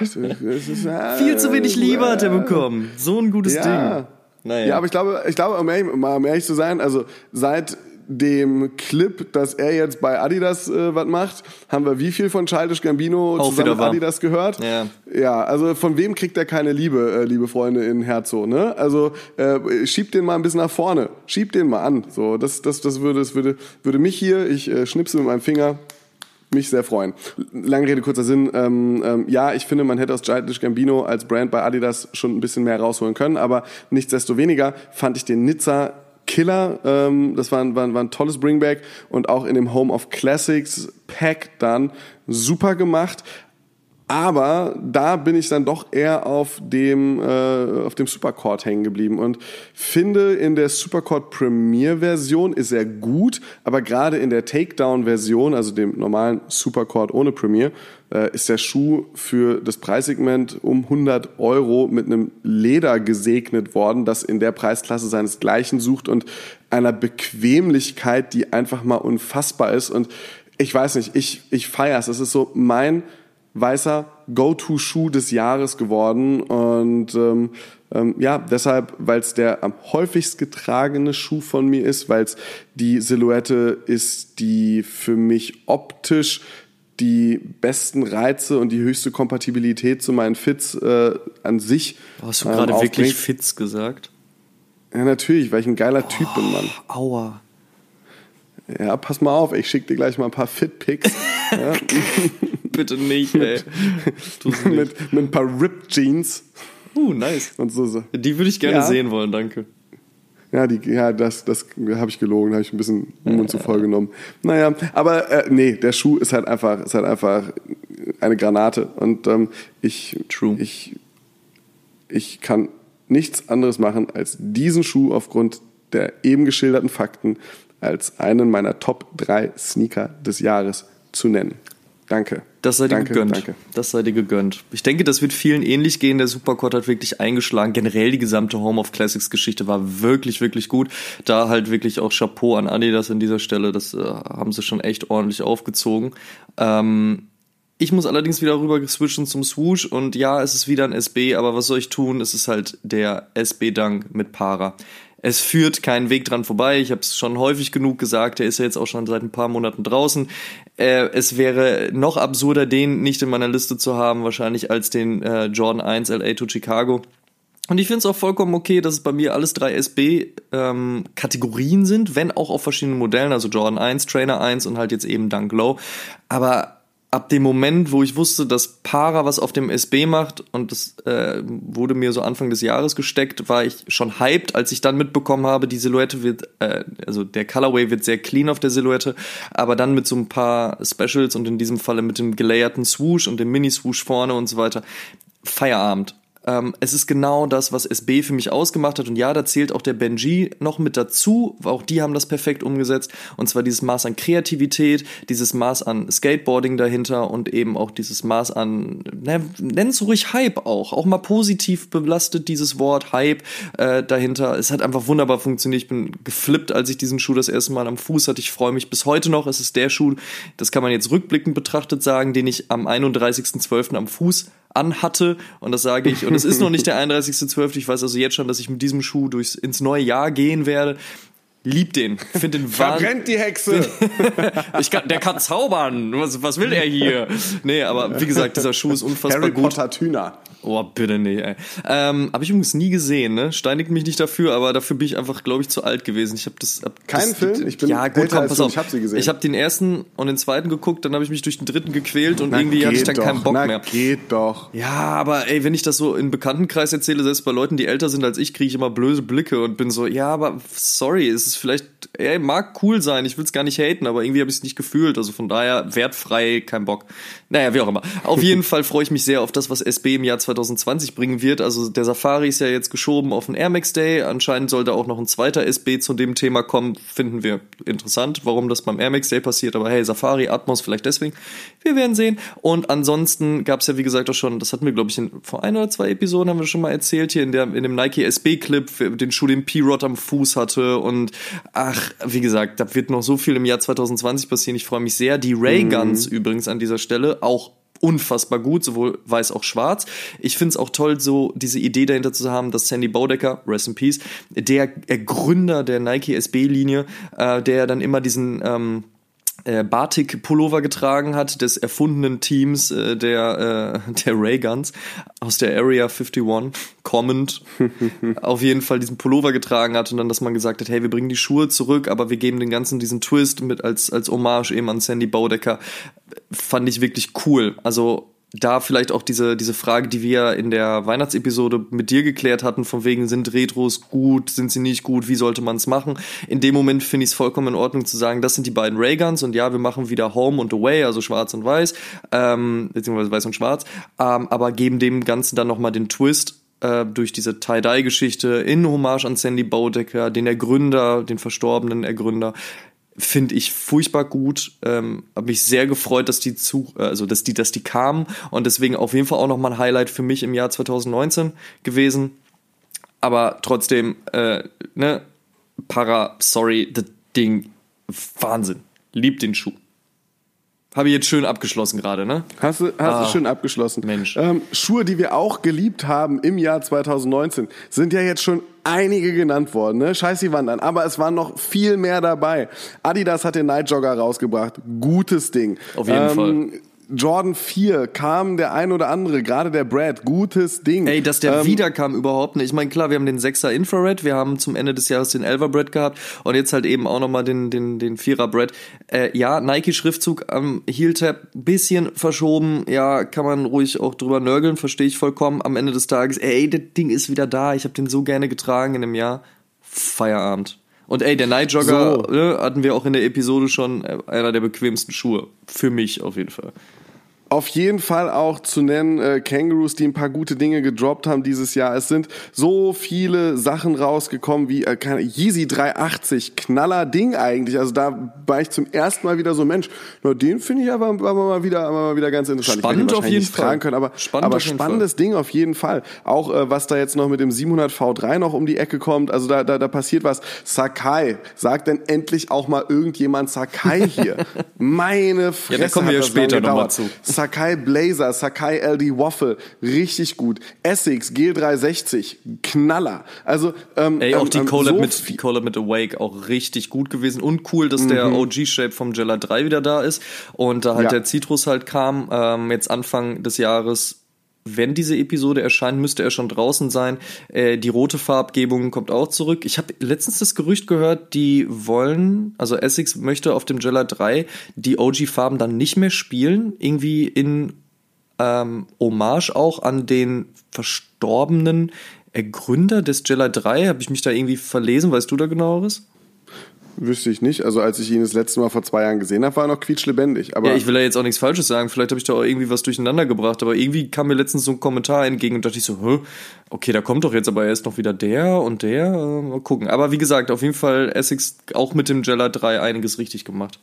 Ist, äh, Viel zu wenig Liebe hat er bekommen. So ein gutes Ja. Ding. Naja. Ja, aber ich glaube, ich glaube, um ehrlich, um ehrlich zu sein, also seit dem Clip, dass er jetzt bei Adidas äh, was macht, haben wir wie viel von Childish Gambino Auch zusammen mit. Adidas gehört? Ja. Ja, also von wem kriegt er keine Liebe, äh, liebe Freunde in Herzo, ne? Also äh, schiebt den mal ein bisschen nach vorne, schiebt den mal an. So, das, das, das würde, das würde, würde mich hier, ich äh, schnipse mit meinem Finger, mich sehr freuen. Lange Rede, kurzer Sinn. Ähm, ähm, ja, ich finde, man hätte aus Childish Gambino als Brand bei Adidas schon ein bisschen mehr rausholen können, aber nichtsdestoweniger fand ich den Nizza Killer. Ähm, das war ein, war, war ein tolles Bringback und auch in dem Home of Classics Pack dann super gemacht. Aber da bin ich dann doch eher auf dem, äh, auf dem Supercord hängen geblieben und finde in der Supercord Premier Version ist er gut, aber gerade in der Takedown Version, also dem normalen Supercord ohne Premier, äh, ist der Schuh für das Preissegment um 100 Euro mit einem Leder gesegnet worden, das in der Preisklasse seinesgleichen sucht und einer Bequemlichkeit, die einfach mal unfassbar ist und ich weiß nicht, ich, ich feier's. Es ist so mein weißer Go-To-Schuh des Jahres geworden. Und ähm, ähm, ja, deshalb, weil es der am häufigst getragene Schuh von mir ist, weil es die Silhouette ist, die für mich optisch die besten Reize und die höchste Kompatibilität zu meinen Fits äh, an sich. Hast du ähm, gerade wirklich aufbringt. Fitz gesagt? Ja, natürlich, weil ich ein geiler Typ bin, Mann. Aua. Ja, pass mal auf, ich schick dir gleich mal ein paar Fit-Pics ja, Bitte nicht, ey. Nicht. mit, mit ein paar Rip-Jeans Uh, nice. und so. so. Die würde ich gerne Ja. sehen wollen, danke. Ja, die, ja, das, das habe ich gelogen, habe ich ein bisschen den Mund zu voll genommen. Naja, aber äh, nee, der Schuh ist halt einfach, ist halt einfach eine Granate und ähm, ich, True. ich, ich kann nichts anderes machen, als diesen Schuh aufgrund der eben geschilderten Fakten als einen meiner Top 3 Sneaker des Jahres zu nennen. Danke. Das sei dir danke, gegönnt. Danke. Das sei dir gegönnt. Ich denke, das wird vielen ähnlich gehen. Der Supercord hat wirklich eingeschlagen. Generell die gesamte Home of Classics Geschichte war wirklich, wirklich gut. Da halt wirklich auch Chapeau an Adidas an dieser Stelle. Das äh, haben sie schon echt ordentlich aufgezogen. Ähm, ich muss allerdings wieder rüber switchen zum Swoosh und ja, es ist wieder ein SB, aber was soll ich tun? Es ist halt der SB-Dank mit Para. Es führt keinen Weg dran vorbei. Ich habe es schon häufig genug gesagt. Der ist ja jetzt auch schon seit ein paar Monaten draußen. Äh, es wäre noch absurder, den nicht in meiner Liste zu haben, wahrscheinlich als den äh, Jordan 1 LA to Chicago. Und ich finde es auch vollkommen okay, dass es bei mir alles drei SB-Kategorien sind, wenn auch auf verschiedenen Modellen, also Jordan 1, Trainer 1 und halt jetzt eben Dunk Low. Aber ab dem Moment, wo ich wusste, dass Para was auf dem SB macht und das äh, wurde mir so Anfang des Jahres gesteckt, war ich schon hyped, als ich dann mitbekommen habe, die Silhouette wird, äh, also der Colorway wird sehr clean auf der Silhouette, aber dann mit so ein paar Specials und in diesem Falle mit dem gelayerten Swoosh und dem Mini-Swoosh vorne und so weiter. Feierabend. Ähm, es ist genau das, was SB für mich ausgemacht hat. Und ja, da zählt auch der Benji noch mit dazu. Auch die haben das perfekt umgesetzt. Und zwar dieses Maß an Kreativität, dieses Maß an Skateboarding dahinter und eben auch dieses Maß an, ne, nenn's ruhig Hype auch. Auch mal positiv belastet dieses Wort Hype äh, dahinter. Es hat einfach wunderbar funktioniert. Ich bin geflippt, als ich diesen Schuh das erste Mal am Fuß hatte. Ich freue mich bis heute noch. Es ist der Schuh, das kann man jetzt rückblickend betrachtet sagen, den ich am 31.12. am Fuß anhatte und das sage ich und es ist noch nicht der 31.12. Ich weiß also jetzt schon, dass ich mit diesem Schuh durchs ins neue Jahr gehen werde. Lieb den, finde den wahnsinnig. Verbrennt die Hexe! Ich kann, der kann zaubern. Was, was will er hier? Nee, aber wie gesagt, dieser Schuh ist unfassbar Harry gut. Potter Tüner. Oh, bitte nicht, ey. Ähm, habe ich übrigens nie gesehen, ne? Steinigt mich nicht dafür, aber dafür bin ich einfach, glaube ich, zu alt gewesen. Ich habe das. Hab Keinen das, Film? Ich bin ja, gut, älter komm, pass auf. Ich hab sie gesehen. Ich habe den ersten und den zweiten geguckt, dann habe ich mich durch den dritten gequält und Na, irgendwie hatte ich dann doch, keinen Bock na, mehr. geht doch. Ja, aber ey, wenn ich das so in Bekanntenkreis erzähle, selbst bei Leuten, die älter sind als ich, kriege ich immer blöde Blicke und bin so, ja, aber sorry, es ist vielleicht, ey, mag cool sein, ich will es gar nicht haten, aber irgendwie habe ich es nicht gefühlt. Also von daher wertfrei, kein Bock. Naja, wie auch immer. Auf jeden Fall freue ich mich sehr auf das, was SB im Jahr 2020 bringen wird. Also der Safari ist ja jetzt geschoben auf den Air Max Day. Anscheinend sollte auch noch ein zweiter SB zu dem Thema kommen. Finden wir interessant, warum das beim Air Max Day passiert. Aber hey, Safari, Atmos vielleicht deswegen. Wir werden sehen. Und ansonsten gab es ja, wie gesagt, auch schon, das hatten wir, glaube ich, in, vor ein oder zwei Episoden haben wir schon mal erzählt, hier in, der, in dem Nike SB-Clip, den Schuh, den P-Rod am Fuß hatte. Und ach, wie gesagt, da wird noch so viel im Jahr 2020 passieren. Ich freue mich sehr. Die Ray Guns mhm. übrigens an dieser Stelle auch unfassbar gut, sowohl weiß auch schwarz. Ich finde es auch toll, so diese Idee dahinter zu haben, dass Sandy Baudecker, rest in peace, der Gründer der Nike SB-Linie, äh, der dann immer diesen ähm, äh, Batik-Pullover getragen hat, des erfundenen Teams äh, der, äh, der Rayguns aus der Area 51, Comment, auf jeden Fall diesen Pullover getragen hat und dann, dass man gesagt hat, hey, wir bringen die Schuhe zurück, aber wir geben den ganzen diesen Twist mit als, als Hommage eben an Sandy Baudecker, fand ich wirklich cool. Also da vielleicht auch diese, diese Frage, die wir in der Weihnachtsepisode mit dir geklärt hatten, von wegen, sind Retros gut, sind sie nicht gut, wie sollte man es machen? In dem Moment finde ich es vollkommen in Ordnung zu sagen, das sind die beiden Rayguns und ja, wir machen wieder Home und Away, also schwarz und weiß, ähm, beziehungsweise weiß und schwarz, ähm, aber geben dem Ganzen dann nochmal den Twist, äh, durch diese Tie-Dye-Geschichte in Hommage an Sandy Baudecker, den Ergründer, den verstorbenen Ergründer, finde ich furchtbar gut. Ähm, habe mich sehr gefreut, dass die zu, also dass die, dass die kamen und deswegen auf jeden Fall auch nochmal ein Highlight für mich im Jahr 2019 gewesen. Aber trotzdem, äh, ne, Para, sorry, das Ding, Wahnsinn. Liebt den Schuh. Habe ich jetzt schön abgeschlossen gerade, ne? Hast du, hast ah, du schön abgeschlossen. Mensch. Ähm, Schuhe, die wir auch geliebt haben im Jahr 2019, sind ja jetzt schon einige genannt worden, ne? Scheiß die Wand an. Aber es waren noch viel mehr dabei. Adidas hat den Night Jogger rausgebracht. Gutes Ding. Auf jeden ähm, Fall. Jordan 4 kam der ein oder andere, gerade der Brad, gutes Ding. Ey, dass der ähm, wiederkam überhaupt nicht. Ich meine, klar, wir haben den 6er Infrared, wir haben zum Ende des Jahres den 11er Brad gehabt und jetzt halt eben auch nochmal den, den, den 4er Brad. Äh, ja, Nike-Schriftzug am Heel-Tab bisschen verschoben. Ja, kann man ruhig auch drüber nörgeln, verstehe ich vollkommen. Am Ende des Tages, ey, das Ding ist wieder da. Ich habe den so gerne getragen in einem Jahr. Feierabend. Und ey, der Night Jogger so. ne, hatten wir auch in der Episode schon, äh, einer der bequemsten Schuhe. Für mich auf jeden Fall auf jeden Fall auch zu nennen äh, Kangaroos, die ein paar gute Dinge gedroppt haben dieses Jahr. Es sind so viele Sachen rausgekommen wie äh, Yeezy 380, knaller Ding eigentlich. Also da war ich zum ersten Mal wieder so Mensch. Na, den finde ich aber, aber mal wieder, aber mal wieder ganz interessant. Spannend auf jeden Fall. Können, aber Spannend aber spannendes Ding auf jeden Fall. Auch äh, was da jetzt noch mit dem 700 V3 noch um die Ecke kommt. Also da, da, da passiert was. Sakai, sagt denn endlich auch mal irgendjemand Sakai hier? Meine Fresse. Ja, da kommen wir ja später nochmal zu. Sakai Blazer, Sakai LD Waffle, richtig gut. Essex G360, Knaller. Also ähm, Ey, auch ähm, die Collab, so mit, die Collab mit Awake auch richtig gut gewesen und cool, dass mhm. der OG-Shape vom Jella 3 wieder da ist und da halt ja. der Citrus halt kam, ähm, jetzt Anfang des Jahres wenn diese Episode erscheint, müsste er schon draußen sein. Äh, die rote Farbgebung kommt auch zurück. Ich habe letztens das Gerücht gehört, die wollen, also Essex möchte auf dem Jella 3 die OG-Farben dann nicht mehr spielen. Irgendwie in ähm, Hommage auch an den verstorbenen Ergründer des Jella 3. Habe ich mich da irgendwie verlesen? Weißt du da genaueres? Wüsste ich nicht. Also als ich ihn das letzte Mal vor zwei Jahren gesehen habe, war er noch quietschlebendig. Aber ja, ich will ja jetzt auch nichts Falsches sagen. Vielleicht habe ich da auch irgendwie was durcheinander gebracht. Aber irgendwie kam mir letztens so ein Kommentar entgegen und dachte ich so, Hä? okay, da kommt doch jetzt aber erst noch wieder der und der. Äh, mal gucken. Aber wie gesagt, auf jeden Fall Essex auch mit dem Jella 3 einiges richtig gemacht.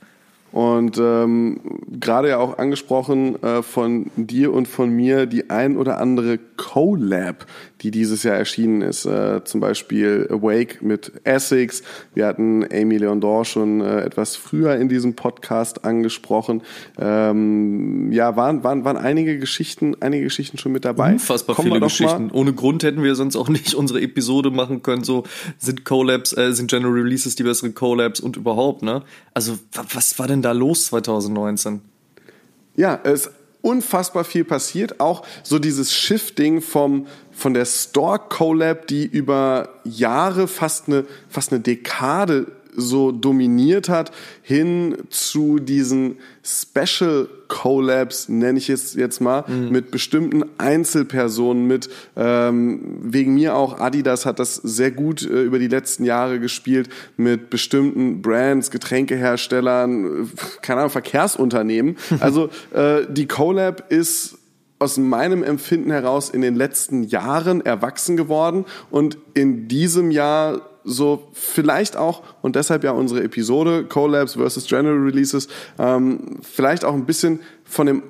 Und ähm, gerade ja auch angesprochen äh, von dir und von mir die ein oder andere Collab, die dieses Jahr erschienen ist. Äh, zum Beispiel Awake mit Essex. Wir hatten Amy Leondor schon äh, etwas früher in diesem Podcast angesprochen. Ähm, ja, waren, waren, waren einige Geschichten, einige Geschichten schon mit dabei. Unfassbar Kommen viele Geschichten. Mal. Ohne Grund hätten wir sonst auch nicht unsere Episode machen können. So sind Collabs, äh, sind General Releases die besseren Collabs und überhaupt, ne? Also, was war denn da los 2019? Ja, es unfassbar viel passiert. Auch so dieses Shifting vom, von der Store Collab, die über Jahre, fast eine, fast eine Dekade so dominiert hat, hin zu diesen Special Collabs, nenne ich es jetzt mal, mhm. mit bestimmten Einzelpersonen, mit ähm, wegen mir auch Adidas hat das sehr gut äh, über die letzten Jahre gespielt, mit bestimmten Brands, Getränkeherstellern, keine Ahnung, Verkehrsunternehmen. Also äh, die Collab ist aus meinem Empfinden heraus in den letzten Jahren erwachsen geworden und in diesem Jahr so vielleicht auch, und deshalb ja unsere Episode Collabs versus General Releases, ähm, vielleicht auch ein bisschen von dem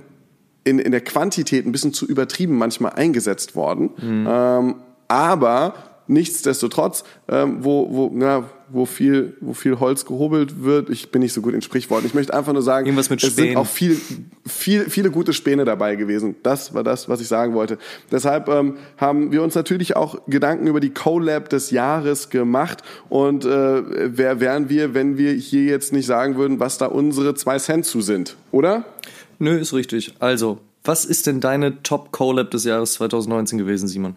in, in der Quantität ein bisschen zu übertrieben manchmal eingesetzt worden. Mhm. Ähm, aber nichtsdestotrotz, ähm, wo, wo, na, wo viel, wo viel Holz gehobelt wird. Ich bin nicht so gut in Sprichworten. Ich möchte einfach nur sagen, Irgendwas mit es sind auch viel, viel, viele gute Späne dabei gewesen. Das war das, was ich sagen wollte. Deshalb ähm, haben wir uns natürlich auch Gedanken über die Collab des Jahres gemacht. Und äh, wer wären wir, wenn wir hier jetzt nicht sagen würden, was da unsere zwei Cent zu sind, oder? Nö, ist richtig. Also, was ist denn deine Top Collab des Jahres 2019 gewesen, Simon?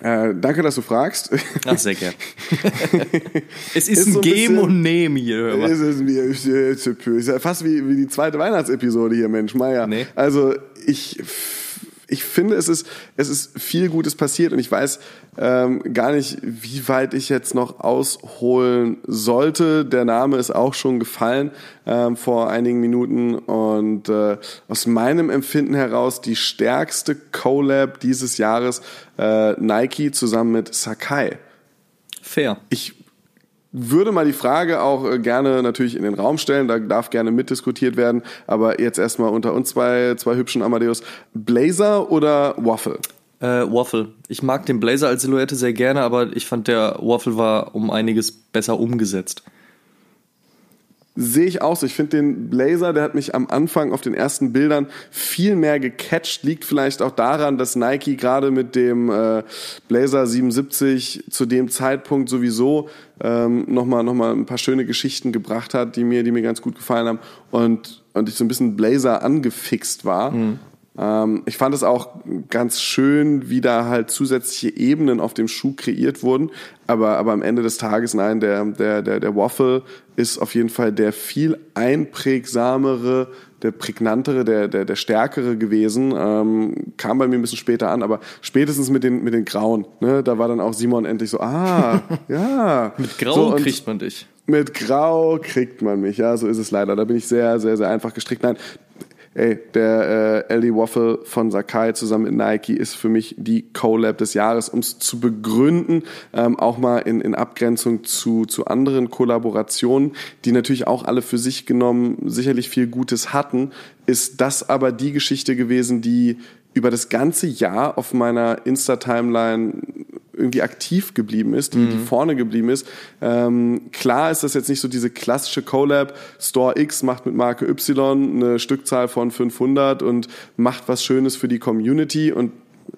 Äh, danke, dass du fragst. Ach, sehr gern. es ist, ist ein so Geben und Nehmen hier. Es ist, ist, ist ja fast wie, wie die zweite Weihnachtsepisode hier, Mensch, Meier. Nee. Also ich ich finde, es ist, es ist viel Gutes passiert und ich weiß ähm, gar nicht, wie weit ich jetzt noch ausholen sollte. Der Name ist auch schon gefallen ähm, vor einigen Minuten und äh, aus meinem Empfinden heraus die stärkste Collab dieses Jahres äh, Nike zusammen mit Sakai. Fair. Ich würde mal die Frage auch äh, gerne natürlich in den Raum stellen, da darf gerne mitdiskutiert werden, aber jetzt erstmal unter uns zwei, zwei hübschen Amadeus. Blazer oder Waffle? Äh, Waffle. Ich mag den Blazer als Silhouette sehr gerne, aber ich fand der Waffle war um einiges besser umgesetzt. Sehe ich auch so. Ich finde den Blazer, der hat mich am Anfang auf den ersten Bildern viel mehr gecatcht. Liegt vielleicht auch daran, dass Nike gerade mit dem äh, Blazer 77 zu dem Zeitpunkt sowieso ähm, nochmal noch mal ein paar schöne Geschichten gebracht hat, die mir, die mir ganz gut gefallen haben. Und, und ich so ein bisschen Blazer angefixt war. Mhm. Ähm, ich fand es auch ganz schön, wie da halt zusätzliche Ebenen auf dem Schuh kreiert wurden. Aber, aber am Ende des Tages, nein, der, der, der, der Waffle ist auf jeden Fall der viel einprägsamere, der prägnantere, der, der, der stärkere gewesen. Ähm, kam bei mir ein bisschen später an, aber spätestens mit den, mit den Grauen, ne, da war dann auch Simon endlich so, ah, ja. mit Grau so, kriegt man dich. Mit Grau kriegt man mich, ja, so ist es leider. Da bin ich sehr, sehr, sehr einfach gestrickt. Nein, ey, der äh, Ellie Waffle von Sakai zusammen mit Nike ist für mich die Collab des Jahres, um es zu begründen, ähm, auch mal in, in Abgrenzung zu, zu anderen Kollaborationen, die natürlich auch alle für sich genommen sicherlich viel Gutes hatten, ist das aber die Geschichte gewesen, die über das ganze Jahr auf meiner Insta-Timeline irgendwie aktiv geblieben ist, die, mhm. die vorne geblieben ist. Ähm, klar ist das jetzt nicht so diese klassische Collab. Store X macht mit Marke Y eine Stückzahl von 500 und macht was Schönes für die Community und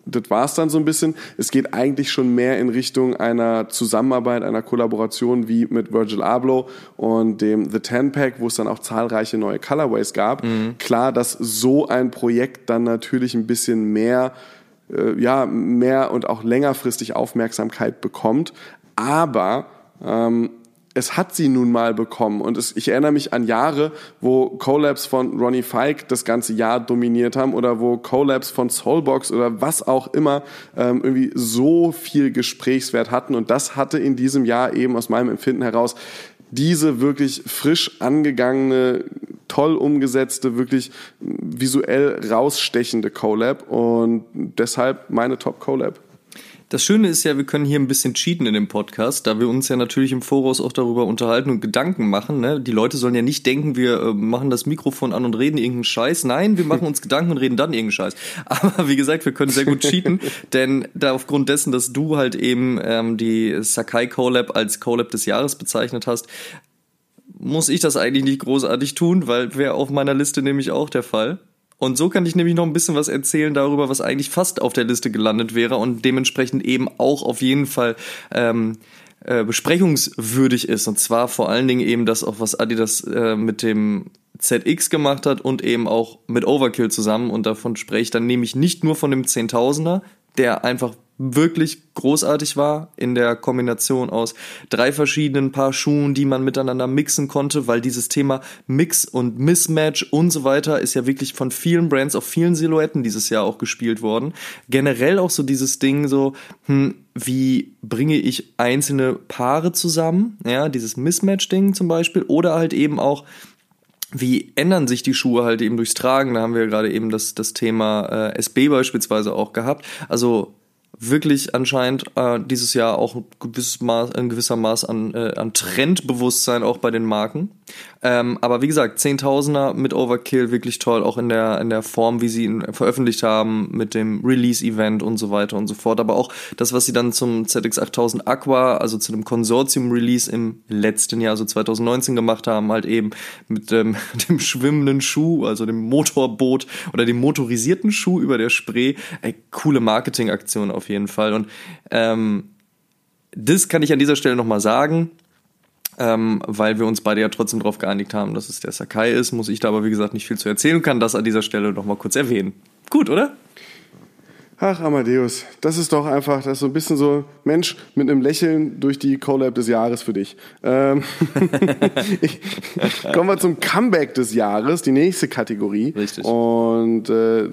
das war es dann so ein bisschen. Es geht eigentlich schon mehr in Richtung einer Zusammenarbeit, einer Kollaboration wie mit Virgil Abloh und dem The Ten Pack, wo es dann auch zahlreiche neue Colorways gab. Mhm. Klar, dass so ein Projekt dann natürlich ein bisschen mehr äh, ja, mehr und auch längerfristig Aufmerksamkeit bekommt. Aber ähm, es hat sie nun mal bekommen. Und es, ich erinnere mich an Jahre, wo Collabs von Ronnie Fike das ganze Jahr dominiert haben oder wo Collabs von Soulbox oder was auch immer ähm, irgendwie so viel Gesprächswert hatten. Und das hatte in diesem Jahr eben aus meinem Empfinden heraus diese wirklich frisch angegangene, toll umgesetzte, wirklich visuell rausstechende Collab und deshalb meine Top Collab. Das Schöne ist ja, wir können hier ein bisschen cheaten in dem Podcast, da wir uns ja natürlich im Voraus auch darüber unterhalten und Gedanken machen. Ne? Die Leute sollen ja nicht denken, wir äh, machen das Mikrofon an und reden irgendeinen Scheiß. Nein, wir machen uns Gedanken und reden dann irgendeinen Scheiß. Aber wie gesagt, wir können sehr gut cheaten, denn da aufgrund dessen, dass du halt eben ähm, die Sakai Collab als Collab des Jahres bezeichnet hast, muss ich das eigentlich nicht großartig tun, weil wäre auf meiner Liste nämlich auch der Fall. Und so kann ich nämlich noch ein bisschen was erzählen darüber, was eigentlich fast auf der Liste gelandet wäre und dementsprechend eben auch auf jeden Fall ähm, äh, besprechungswürdig ist. Und zwar vor allen Dingen eben das, auch was Adidas äh, mit dem ZX gemacht hat und eben auch mit Overkill zusammen. Und davon spreche ich dann nämlich nicht nur von dem Zehntausender, der einfach wirklich großartig war in der Kombination aus drei verschiedenen Paar Schuhen, die man miteinander mixen konnte, weil dieses Thema Mix und Mismatch und so weiter ist ja wirklich von vielen Brands auf vielen Silhouetten dieses Jahr auch gespielt worden. Generell auch so dieses Ding so, hm, wie bringe ich einzelne Paare zusammen, ja, dieses Mismatch-Ding zum Beispiel, oder halt eben auch wie ändern sich die Schuhe halt eben durchs Tragen? Da haben wir gerade eben das, das Thema äh, SB beispielsweise auch gehabt. Also wirklich anscheinend äh, dieses Jahr auch ein gewisses Maß, ein gewisser Maß an, äh, an Trendbewusstsein auch bei den Marken. Ähm, aber wie gesagt, Zehntausender mit Overkill wirklich toll, auch in der in der Form, wie sie ihn veröffentlicht haben, mit dem Release-Event und so weiter und so fort. Aber auch das, was sie dann zum ZX8000 Aqua, also zu dem Konsortium-Release im letzten Jahr, also 2019 gemacht haben, halt eben mit ähm, dem schwimmenden Schuh, also dem Motorboot oder dem motorisierten Schuh über der Spree. Ey, coole Marketingaktion auf jeden Fall. Und ähm, das kann ich an dieser Stelle nochmal sagen ähm, weil wir uns beide ja trotzdem darauf geeinigt haben, dass es der Sakai ist, muss ich da aber wie gesagt nicht viel zu erzählen und kann das an dieser Stelle nochmal kurz erwähnen. Gut, oder? Ach, Amadeus, das ist doch einfach, das ist so ein bisschen so Mensch mit einem Lächeln durch die Collab des Jahres für dich. Ähm, kommen wir zum Comeback des Jahres, die nächste Kategorie. Richtig. Und äh,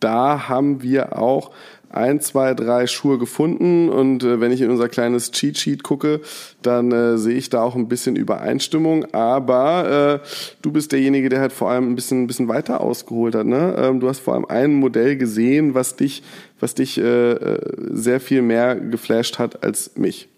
da haben wir auch ein, zwei, drei Schuhe gefunden und äh, wenn ich in unser kleines Cheat Sheet gucke, dann äh, sehe ich da auch ein bisschen Übereinstimmung. Aber äh, du bist derjenige, der halt vor allem ein bisschen, ein bisschen weiter ausgeholt hat. Ne? Ähm, du hast vor allem ein Modell gesehen, was dich, was dich äh, äh sehr viel mehr geflasht hat als mich.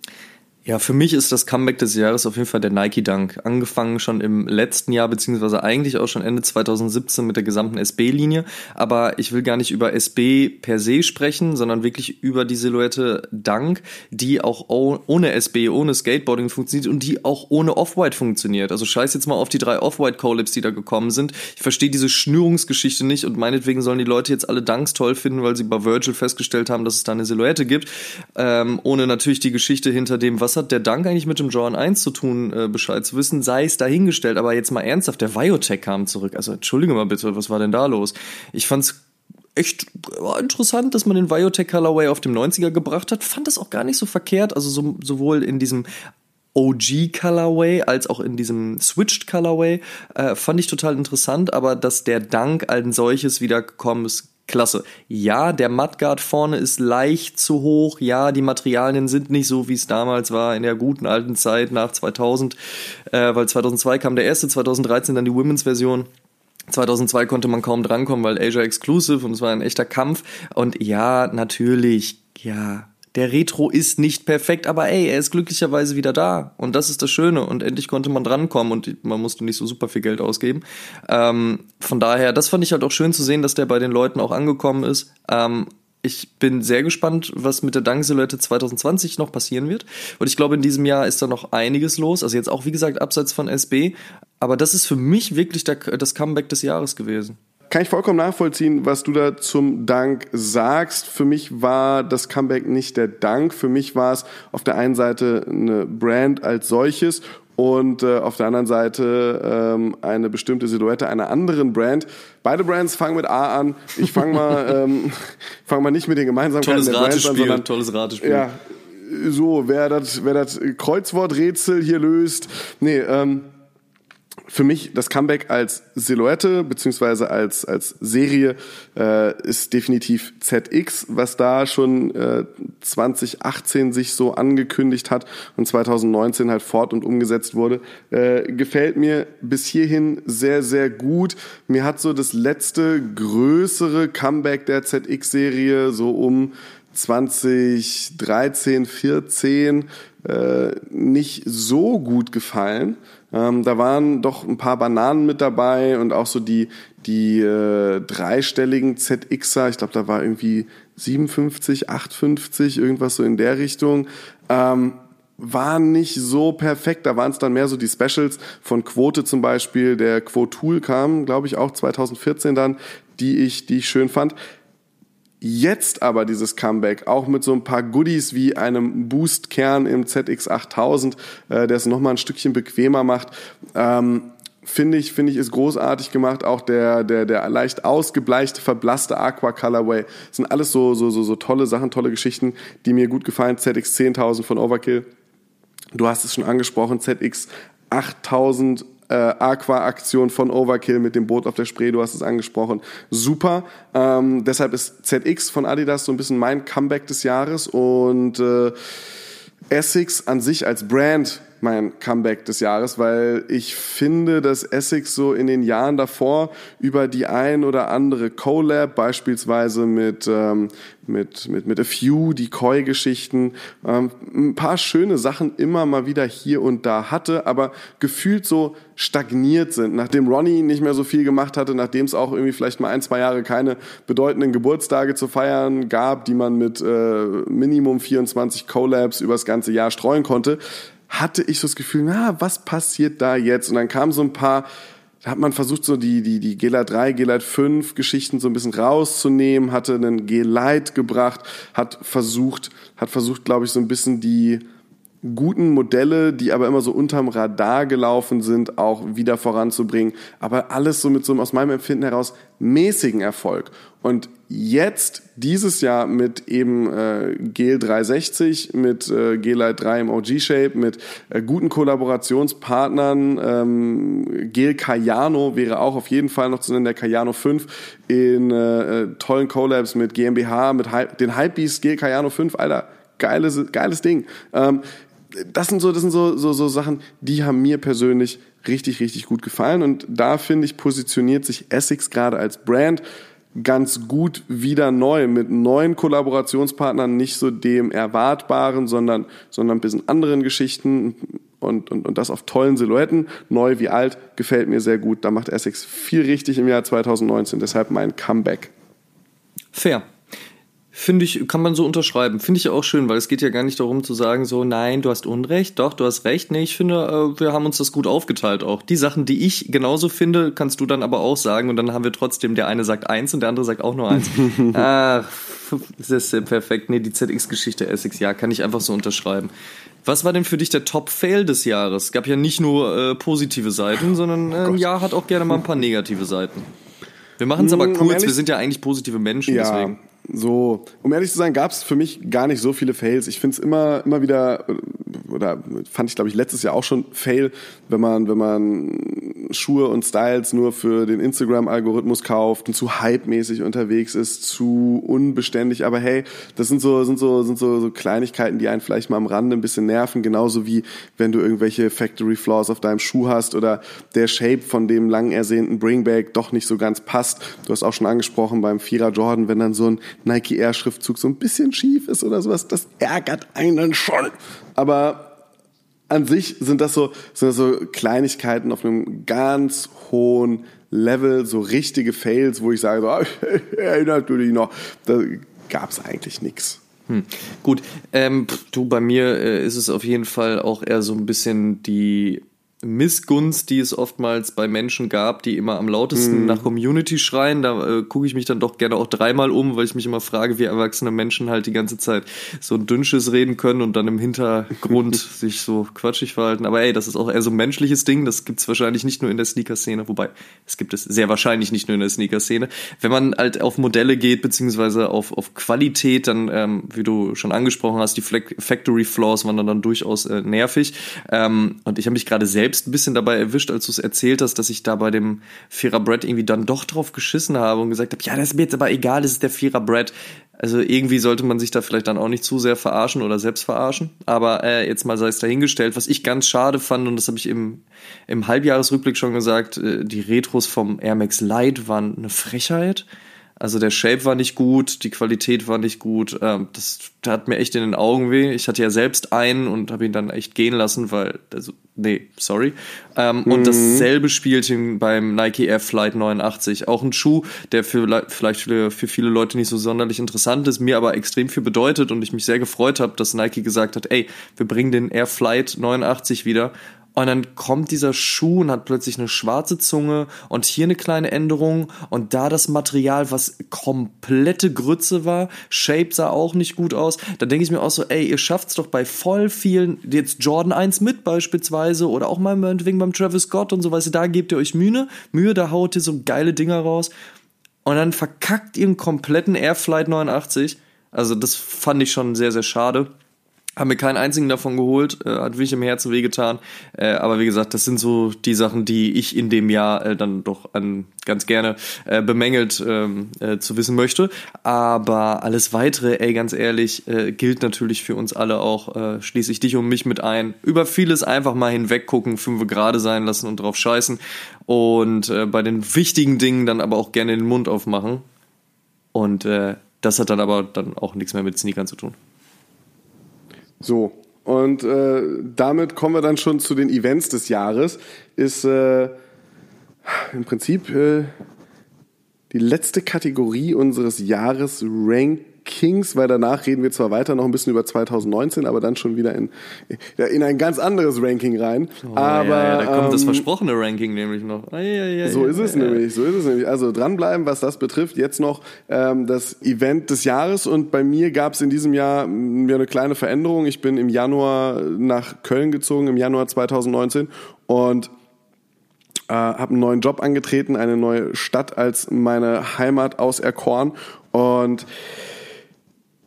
Ja, für mich ist das Comeback des Jahres auf jeden Fall der Nike Dunk. Angefangen schon im letzten Jahr, beziehungsweise eigentlich auch schon Ende 2017 mit der gesamten SB-Linie. Aber ich will gar nicht über SB per se sprechen, sondern wirklich über die Silhouette Dunk, die auch ohne SB, ohne Skateboarding funktioniert und die auch ohne Off-White funktioniert. Also scheiß jetzt mal auf die drei Off-White-Collabs, die da gekommen sind. Ich verstehe diese Schnürungsgeschichte nicht und meinetwegen sollen die Leute jetzt alle Dunks toll finden, weil sie bei Virgil festgestellt haben, dass es da eine Silhouette gibt. Ähm, ohne natürlich die Geschichte hinter dem, was hat der Dank eigentlich mit dem Jordan 1 zu tun, äh, Bescheid zu wissen, sei es dahingestellt. Aber jetzt mal ernsthaft, der Biotech kam zurück. Also entschuldige mal bitte, was war denn da los? Ich fand's echt interessant, dass man den Biotech Colorway auf dem 90er gebracht hat. Fand das auch gar nicht so verkehrt. Also so, sowohl in diesem OG Colorway als auch in diesem Switched Colorway äh, fand ich total interessant, aber dass der Dank als solches wieder gekommen ist, klasse. Ja, der Mudguard vorne ist leicht zu hoch. Ja, die Materialien sind nicht so, wie es damals war in der guten alten Zeit nach 2000, äh, weil 2002 kam der erste, 2013 dann die Women's Version. 2002 konnte man kaum drankommen, weil Asia Exclusive und es war ein echter Kampf. Und ja, natürlich, ja, der Retro ist nicht perfekt, aber ey, er ist glücklicherweise wieder da. Und das ist das Schöne. Und endlich konnte man drankommen und man musste nicht so super viel Geld ausgeben. Ähm, von daher, das fand ich halt auch schön zu sehen, dass der bei den Leuten auch angekommen ist. Ähm, ich bin sehr gespannt, was mit der Dank-Silhouette 2020 noch passieren wird. Und ich glaube, in diesem Jahr ist da noch einiges los. Also jetzt auch, wie gesagt, abseits von SB. Aber das ist für mich wirklich der, das Comeback des Jahres gewesen kann ich vollkommen nachvollziehen, was du da zum Dank sagst. Für mich war das Comeback nicht der Dank. Für mich war es auf der einen Seite eine Brand als solches und äh, auf der anderen Seite ähm, eine bestimmte Silhouette einer anderen Brand. Beide Brands fangen mit A an. Ich fange mal, ähm, fang mal nicht mit den Gemeinsamkeiten tolles der Brands Ratespiel, an, sondern tolles Ratespiel. Ja, so wer das, wer das Kreuzworträtsel hier löst. Nee, ähm, für mich das Comeback als Silhouette beziehungsweise als als Serie äh, ist definitiv ZX, was da schon äh, 2018 sich so angekündigt hat und 2019 halt fort und umgesetzt wurde, äh, gefällt mir bis hierhin sehr sehr gut. Mir hat so das letzte größere Comeback der ZX-Serie so um 2013, 14 äh, nicht so gut gefallen. Ähm, da waren doch ein paar Bananen mit dabei und auch so die, die äh, dreistelligen ZXer. Ich glaube, da war irgendwie 57, 850, irgendwas so in der Richtung. Ähm, waren nicht so perfekt. Da waren es dann mehr so die Specials von Quote zum Beispiel. Der Quotool kam, glaube ich, auch 2014 dann, die ich, die ich schön fand. Jetzt aber dieses Comeback, auch mit so ein paar Goodies wie einem Boost-Kern im ZX8000, äh, der es nochmal ein Stückchen bequemer macht, ähm, finde ich, finde ich, ist großartig gemacht. Auch der, der, der leicht ausgebleichte, verblasste Aqua Colorway. Das sind alles so, so, so, so tolle Sachen, tolle Geschichten, die mir gut gefallen. ZX 10.000 von Overkill. Du hast es schon angesprochen, ZX 8000 äh, Aqua-Aktion von Overkill mit dem Boot auf der Spree, du hast es angesprochen, super. Ähm, deshalb ist ZX von Adidas so ein bisschen mein Comeback des Jahres und äh, Essex an sich als Brand mein Comeback des Jahres, weil ich finde, dass Essex so in den Jahren davor über die ein oder andere Collab, beispielsweise mit, ähm, mit, mit, mit A Few, die Koi-Geschichten, ähm, ein paar schöne Sachen immer mal wieder hier und da hatte, aber gefühlt so stagniert sind. Nachdem Ronnie nicht mehr so viel gemacht hatte, nachdem es auch irgendwie vielleicht mal ein, zwei Jahre keine bedeutenden Geburtstage zu feiern gab, die man mit äh, Minimum 24 Collabs übers ganze Jahr streuen konnte, hatte ich so das Gefühl, na, was passiert da jetzt? Und dann kamen so ein paar da hat man versucht, so die, die, die GLA 3, GLA 5 Geschichten so ein bisschen rauszunehmen, hatte einen G-Lite gebracht, hat versucht, hat versucht, glaube ich, so ein bisschen die guten Modelle, die aber immer so unterm Radar gelaufen sind, auch wieder voranzubringen. Aber alles so mit so einem, aus meinem Empfinden heraus, mäßigen Erfolg. Und jetzt, dieses Jahr mit eben äh, GL 360, mit äh, G-Lite 3 im OG-Shape, mit äh, guten Kollaborationspartnern, ähm, Gel Cayano wäre auch auf jeden Fall noch zu nennen, der Cayano 5 in äh, äh, tollen Collabs mit GmbH, mit Hy den Hypebeast Gel Cayano 5, Alter, geiles, geiles Ding. Ähm, das sind so, das sind so, so, so Sachen, die haben mir persönlich richtig, richtig gut gefallen. Und da finde ich, positioniert sich Essex gerade als Brand ganz gut wieder neu mit neuen Kollaborationspartnern, nicht so dem Erwartbaren, sondern, sondern ein bisschen anderen Geschichten und, und, und das auf tollen Silhouetten. Neu wie alt, gefällt mir sehr gut. Da macht Essex viel richtig im Jahr 2019, deshalb mein Comeback. Fair. Finde ich, kann man so unterschreiben. Finde ich auch schön, weil es geht ja gar nicht darum zu sagen, so, nein, du hast Unrecht, doch, du hast Recht. Nee, ich finde, äh, wir haben uns das gut aufgeteilt auch. Die Sachen, die ich genauso finde, kannst du dann aber auch sagen und dann haben wir trotzdem, der eine sagt eins und der andere sagt auch nur eins. Ach, das ist ja perfekt. Nee, die ZX-Geschichte Essex, ja, kann ich einfach so unterschreiben. Was war denn für dich der Top-Fail des Jahres? Es gab ja nicht nur äh, positive Seiten, sondern äh, ein Jahr hat auch gerne mal ein paar negative Seiten. Wir machen es aber hm, kurz, wir sind ja eigentlich positive Menschen, ja. deswegen so, um ehrlich zu sein, gab es für mich gar nicht so viele Fails. Ich finde es immer, immer wieder, oder fand ich glaube ich letztes Jahr auch schon Fail, wenn man, wenn man Schuhe und Styles nur für den Instagram-Algorithmus kauft und zu hype-mäßig unterwegs ist, zu unbeständig. Aber hey, das sind so, sind so, sind so, so Kleinigkeiten, die einen vielleicht mal am Rande ein bisschen nerven. Genauso wie wenn du irgendwelche Factory Flaws auf deinem Schuh hast oder der Shape von dem lang ersehnten Bringback doch nicht so ganz passt. Du hast auch schon angesprochen beim Vierer Jordan, wenn dann so ein Nike Air Schriftzug so ein bisschen schief ist oder sowas, das ärgert einen schon. Aber an sich sind das so, sind das so Kleinigkeiten auf einem ganz hohen Level, so richtige Fails, wo ich sage, so, erinnert du dich noch, da gab es eigentlich nichts. Hm. Gut, ähm, du, bei mir äh, ist es auf jeden Fall auch eher so ein bisschen die Missgunst, die es oftmals bei Menschen gab, die immer am lautesten mm. nach Community schreien. Da äh, gucke ich mich dann doch gerne auch dreimal um, weil ich mich immer frage, wie erwachsene Menschen halt die ganze Zeit so ein Dünnsches reden können und dann im Hintergrund sich so quatschig verhalten. Aber ey, das ist auch eher so ein menschliches Ding. Das gibt's wahrscheinlich nicht nur in der Sneaker-Szene, wobei es gibt es sehr wahrscheinlich nicht nur in der Sneaker-Szene. Wenn man halt auf Modelle geht, beziehungsweise auf, auf Qualität, dann, ähm, wie du schon angesprochen hast, die Factory Flaws waren dann, dann durchaus äh, nervig. Ähm, und ich habe mich gerade selbst selbst ein bisschen dabei erwischt, als du es erzählt hast, dass ich da bei dem Vierer Bread irgendwie dann doch drauf geschissen habe und gesagt habe, ja, das ist mir jetzt aber egal, das ist der Vierer Bread. Also irgendwie sollte man sich da vielleicht dann auch nicht zu sehr verarschen oder selbst verarschen. Aber äh, jetzt mal sei es dahingestellt, was ich ganz schade fand, und das habe ich im, im Halbjahresrückblick schon gesagt, äh, die Retros vom Air Max Lite waren eine Frechheit. Also der Shape war nicht gut, die Qualität war nicht gut. Ähm, das tat mir echt in den Augen weh. Ich hatte ja selbst einen und habe ihn dann echt gehen lassen, weil, also, nee, sorry. Ähm, mhm. Und dasselbe Spielchen beim Nike Air Flight 89. Auch ein Schuh, der für, vielleicht für, für viele Leute nicht so sonderlich interessant ist, mir aber extrem viel bedeutet und ich mich sehr gefreut habe, dass Nike gesagt hat, ey, wir bringen den Air Flight 89 wieder und dann kommt dieser Schuh und hat plötzlich eine schwarze Zunge und hier eine kleine Änderung und da das Material, was komplette Grütze war, Shape sah auch nicht gut aus. Da denke ich mir auch so, ey, ihr schafft's doch bei voll vielen, jetzt Jordan 1 mit beispielsweise oder auch mal meinetwegen beim Travis Scott und so, weißt du, da gebt ihr euch Mühe, Mühe, da haut ihr so geile Dinger raus und dann verkackt ihr einen kompletten Airflight 89. Also das fand ich schon sehr, sehr schade. Haben mir keinen einzigen davon geholt, äh, hat wirklich im Herzen wehgetan. Äh, aber wie gesagt, das sind so die Sachen, die ich in dem Jahr äh, dann doch an, ganz gerne äh, bemängelt ähm, äh, zu wissen möchte. Aber alles weitere, ey, ganz ehrlich, äh, gilt natürlich für uns alle auch. Äh, schließe ich dich und mich mit ein. Über vieles einfach mal hinweggucken, fünf gerade sein lassen und drauf scheißen. Und äh, bei den wichtigen Dingen dann aber auch gerne den Mund aufmachen. Und äh, das hat dann aber dann auch nichts mehr mit Sneakern zu tun. So, und äh, damit kommen wir dann schon zu den Events des Jahres. Ist äh, im Prinzip äh, die letzte Kategorie unseres Jahres Rank Kings, weil danach reden wir zwar weiter noch ein bisschen über 2019, aber dann schon wieder in, in ein ganz anderes Ranking rein. Oh, aber ja, ja, da kommt ähm, das versprochene Ranking nämlich noch. Ah, ja, so ist es nämlich, so ist es nämlich. Also dranbleiben, was das betrifft. Jetzt noch ähm, das Event des Jahres und bei mir gab es in diesem Jahr ja, eine kleine Veränderung. Ich bin im Januar nach Köln gezogen, im Januar 2019 und äh, habe einen neuen Job angetreten, eine neue Stadt als meine Heimat auserkoren und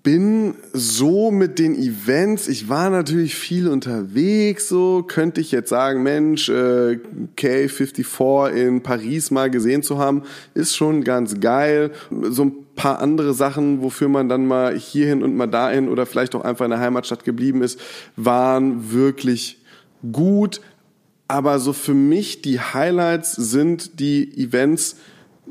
bin so mit den Events, ich war natürlich viel unterwegs, so könnte ich jetzt sagen, Mensch, äh, K54 in Paris mal gesehen zu haben, ist schon ganz geil. So ein paar andere Sachen, wofür man dann mal hierhin und mal dahin oder vielleicht auch einfach in der Heimatstadt geblieben ist, waren wirklich gut. Aber so für mich die Highlights sind die Events,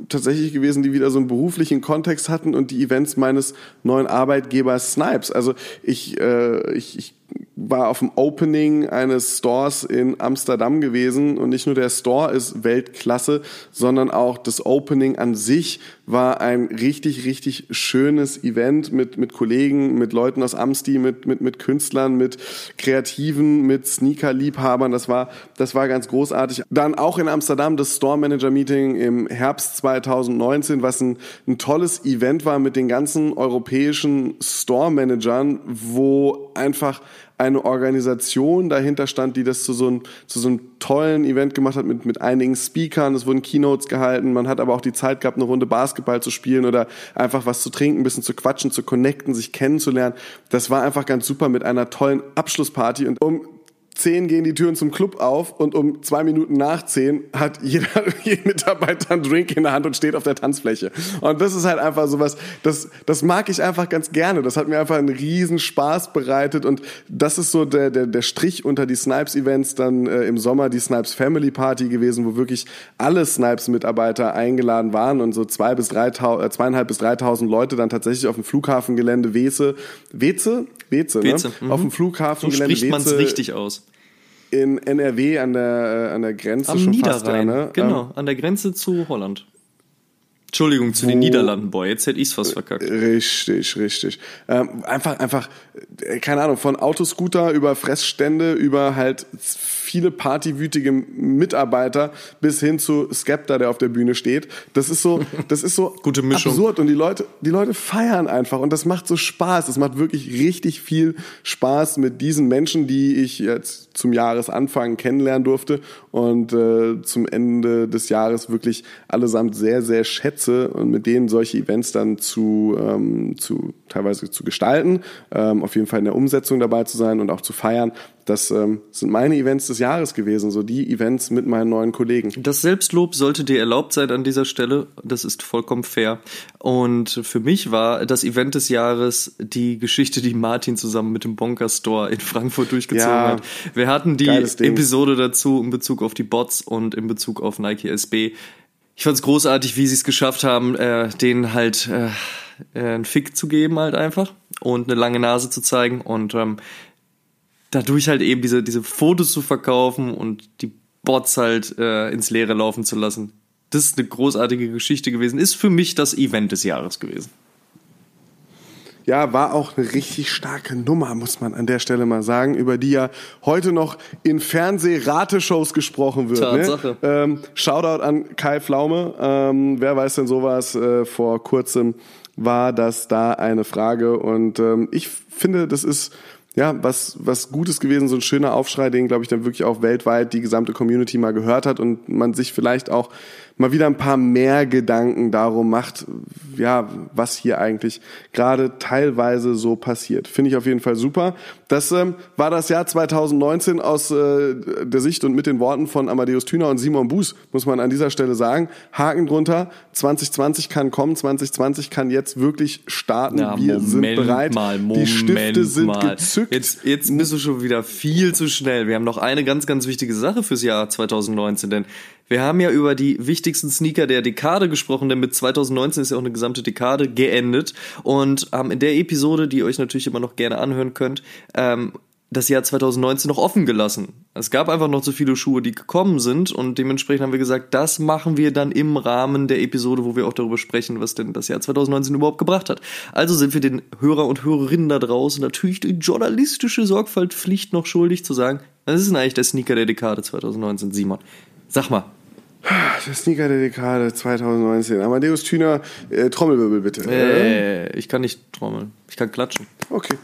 tatsächlich gewesen, die wieder so einen beruflichen Kontext hatten und die Events meines neuen Arbeitgebers Snipes. Also ich, äh, ich, ich war auf dem Opening eines Stores in Amsterdam gewesen und nicht nur der Store ist Weltklasse, sondern auch das Opening an sich war ein richtig, richtig schönes Event mit, mit Kollegen, mit Leuten aus Amsti, mit, mit, mit Künstlern, mit Kreativen, mit Sneaker-Liebhabern. Das war, das war ganz großartig. Dann auch in Amsterdam das Store Manager Meeting im Herbst 2019, was ein, ein tolles Event war mit den ganzen europäischen Store Managern, wo einfach eine Organisation dahinter stand, die das zu so, einem, zu so einem tollen Event gemacht hat mit, mit einigen Speakern. Es wurden Keynotes gehalten. Man hat aber auch die Zeit gehabt, eine Runde Basketball zu spielen oder einfach was zu trinken, ein bisschen zu quatschen, zu connecten, sich kennenzulernen. Das war einfach ganz super mit einer tollen Abschlussparty. Und um zehn gehen die Türen zum Club auf und um zwei Minuten nach zehn hat jeder, jeder Mitarbeiter einen Drink in der Hand und steht auf der Tanzfläche. Und das ist halt einfach sowas, das, das mag ich einfach ganz gerne. Das hat mir einfach einen riesen Spaß bereitet und das ist so der, der, der Strich unter die Snipes-Events dann äh, im Sommer, die Snipes Family Party gewesen, wo wirklich alle Snipes-Mitarbeiter eingeladen waren und so zwei bis drei, äh, zweieinhalb bis dreitausend Leute dann tatsächlich auf dem Flughafengelände Weze, Weze? Weze, Weze ne? Mhm. Auf dem Flughafengelände so spricht man es richtig aus in NRW an der, äh, an der Grenze Am schon Niederrhein, fast, ja, ne? genau, ähm, an der Grenze zu Holland. Entschuldigung, zu den Niederlanden, boy, jetzt hätte ich's fast verkackt. Richtig, richtig. Ähm, einfach, einfach, äh, keine Ahnung, von Autoscooter über Fressstände, über halt viele partywütige Mitarbeiter bis hin zu Skepta, der auf der Bühne steht. Das ist so, das ist so Gute Mischung. absurd und die Leute, die Leute feiern einfach und das macht so Spaß. Es macht wirklich richtig viel Spaß mit diesen Menschen, die ich jetzt zum Jahresanfang kennenlernen durfte und äh, zum Ende des Jahres wirklich allesamt sehr, sehr schätze und mit denen solche Events dann zu, ähm, zu teilweise zu gestalten, ähm, auf jeden Fall in der Umsetzung dabei zu sein und auch zu feiern. Das ähm, sind meine Events des Jahres gewesen, so die Events mit meinen neuen Kollegen. Das Selbstlob sollte dir erlaubt sein an dieser Stelle. Das ist vollkommen fair. Und für mich war das Event des Jahres die Geschichte, die Martin zusammen mit dem Bonker Store in Frankfurt durchgezogen ja, hat. Wir hatten die Episode dazu in Bezug auf die Bots und in Bezug auf Nike SB. Ich fand es großartig, wie sie es geschafft haben, äh, denen halt äh, äh, einen Fick zu geben halt einfach und eine lange Nase zu zeigen und ähm, dadurch halt eben diese, diese Fotos zu verkaufen und die Bots halt äh, ins Leere laufen zu lassen. Das ist eine großartige Geschichte gewesen. Ist für mich das Event des Jahres gewesen. Ja, war auch eine richtig starke Nummer, muss man an der Stelle mal sagen, über die ja heute noch in Fernseh-Rateshows gesprochen wird. Ne? Tatsache. Ne? Ähm, Shoutout an Kai Pflaume. Ähm, wer weiß denn sowas? Äh, vor kurzem war das da eine Frage und ähm, ich finde, das ist ja, was, was Gutes gewesen, so ein schöner Aufschrei, den, glaube ich, dann wirklich auch weltweit die gesamte Community mal gehört hat und man sich vielleicht auch mal wieder ein paar mehr Gedanken darum macht, ja, was hier eigentlich gerade teilweise so passiert. Finde ich auf jeden Fall super. Das ähm, war das Jahr 2019 aus äh, der Sicht und mit den Worten von Amadeus Thüner und Simon Buß, muss man an dieser Stelle sagen. Haken drunter, 2020 kann kommen, 2020 kann jetzt wirklich starten. Ja, Wir Moment sind bereit. Mal, Moment Die Stifte sind mal. gezückt. Jetzt, jetzt bist du schon wieder viel zu schnell. Wir haben noch eine ganz, ganz wichtige Sache fürs Jahr 2019, denn wir haben ja über die wichtigsten Sneaker der Dekade gesprochen, denn mit 2019 ist ja auch eine gesamte Dekade geendet. Und ähm, in der Episode, die ihr euch natürlich immer noch gerne anhören könnt, ähm, das Jahr 2019 noch offen gelassen. Es gab einfach noch zu viele Schuhe, die gekommen sind und dementsprechend haben wir gesagt, das machen wir dann im Rahmen der Episode, wo wir auch darüber sprechen, was denn das Jahr 2019 überhaupt gebracht hat. Also sind wir den Hörer und Hörerinnen da draußen natürlich die journalistische Sorgfaltpflicht noch schuldig zu sagen, was ist denn eigentlich der Sneaker der Dekade 2019, Simon? Sag mal, der Sneaker der Dekade 2019. Amadeus Thüner, äh, Trommelwirbel bitte. Äh, ich kann nicht trommeln. Ich kann klatschen. Okay.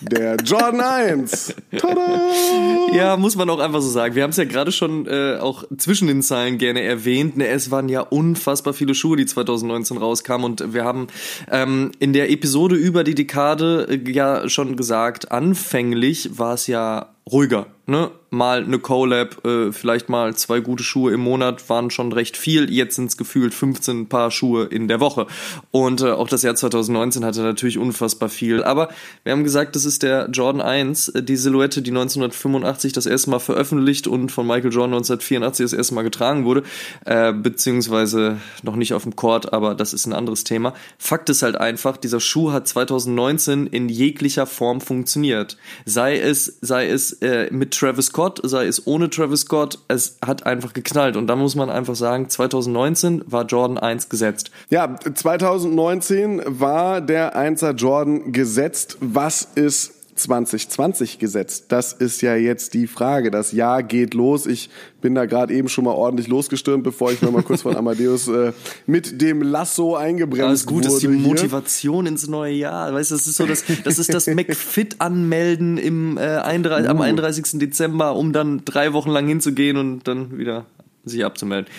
Der Jordan 1. Tada! Ja, muss man auch einfach so sagen. Wir haben es ja gerade schon äh, auch zwischen den Zeilen gerne erwähnt. Ne, es waren ja unfassbar viele Schuhe, die 2019 rauskamen. Und wir haben ähm, in der Episode über die Dekade äh, ja schon gesagt, anfänglich war es ja ruhiger. Ne? Mal eine Collab, äh, vielleicht mal zwei gute Schuhe im Monat waren schon recht viel. Jetzt sind es gefühlt 15 Paar Schuhe in der Woche. Und äh, auch das Jahr 2019 hatte natürlich unfassbar viel. Aber wir haben gesagt, das ist der Jordan 1, äh, die Silhouette, die 1985 das erste Mal veröffentlicht und von Michael Jordan 1984 das erste Mal getragen wurde. Äh, beziehungsweise noch nicht auf dem Court, aber das ist ein anderes Thema. Fakt ist halt einfach, dieser Schuh hat 2019 in jeglicher Form funktioniert. Sei es, sei es äh, mit Travis Scott, sei es ohne Travis Scott, es hat einfach geknallt. Und da muss man einfach sagen, 2019 war Jordan 1 gesetzt. Ja, 2019 war der 1er Jordan gesetzt. Was ist 2020 gesetzt? Das ist ja jetzt die Frage. Das Jahr geht los. Ich bin da gerade eben schon mal ordentlich losgestürmt, bevor ich noch mal kurz von Amadeus äh, mit dem Lasso eingebremst Alles gut ist die hier. Motivation ins neue Jahr. Weißt du, das ist so das, das ist das McFit anmelden im äh, 31, uh. am 31. Dezember, um dann drei Wochen lang hinzugehen und dann wieder sich abzumelden.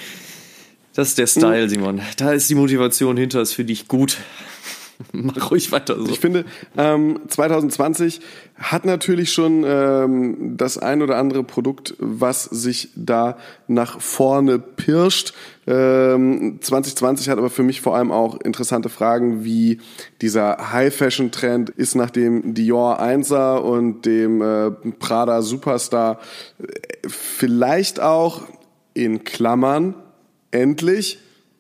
Das ist der Style, uh. Simon. Da ist die Motivation hinter, ist für dich gut. Mach ruhig weiter so. Ich finde, ähm, 2020 hat natürlich schon ähm, das ein oder andere Produkt, was sich da nach vorne pirscht. Ähm, 2020 hat aber für mich vor allem auch interessante Fragen, wie dieser High-Fashion-Trend ist nach dem Dior 1er und dem äh, Prada Superstar vielleicht auch in Klammern endlich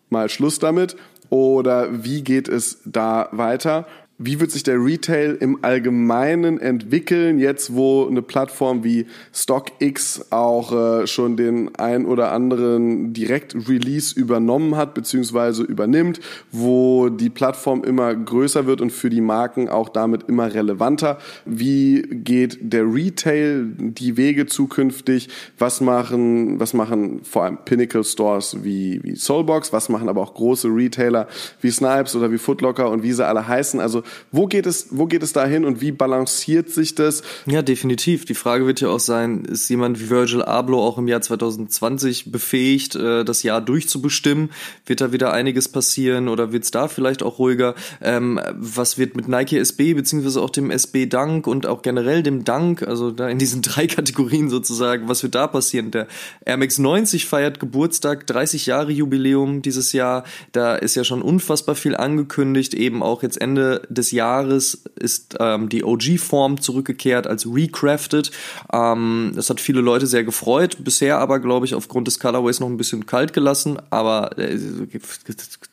mal Schluss damit oder wie geht es da weiter? Wie wird sich der Retail im Allgemeinen entwickeln, jetzt wo eine Plattform wie StockX auch äh, schon den ein oder anderen Direkt-Release übernommen hat bzw. übernimmt, wo die Plattform immer größer wird und für die Marken auch damit immer relevanter? Wie geht der Retail die Wege zukünftig? Was machen, was machen vor allem Pinnacle Stores wie, wie Soulbox? Was machen aber auch große Retailer wie Snipes oder wie Footlocker und wie sie alle heißen? Also wo geht es, wo geht es dahin und wie balanciert sich das? Ja, definitiv. Die Frage wird ja auch sein, ist jemand wie Virgil Abloh auch im Jahr 2020 befähigt, äh, das Jahr durchzubestimmen? Wird da wieder einiges passieren oder wird es da vielleicht auch ruhiger? Ähm, was wird mit Nike SB beziehungsweise auch dem SB Dank und auch generell dem Dank, also da in diesen drei Kategorien sozusagen, was wird da passieren? Der Air Max 90 feiert Geburtstag, 30 Jahre Jubiläum dieses Jahr. Da ist ja schon unfassbar viel angekündigt, eben auch jetzt Ende des Jahres ist ähm, die OG-Form zurückgekehrt als recrafted. Ähm, das hat viele Leute sehr gefreut. Bisher aber, glaube ich, aufgrund des Colorways noch ein bisschen kalt gelassen. Aber äh,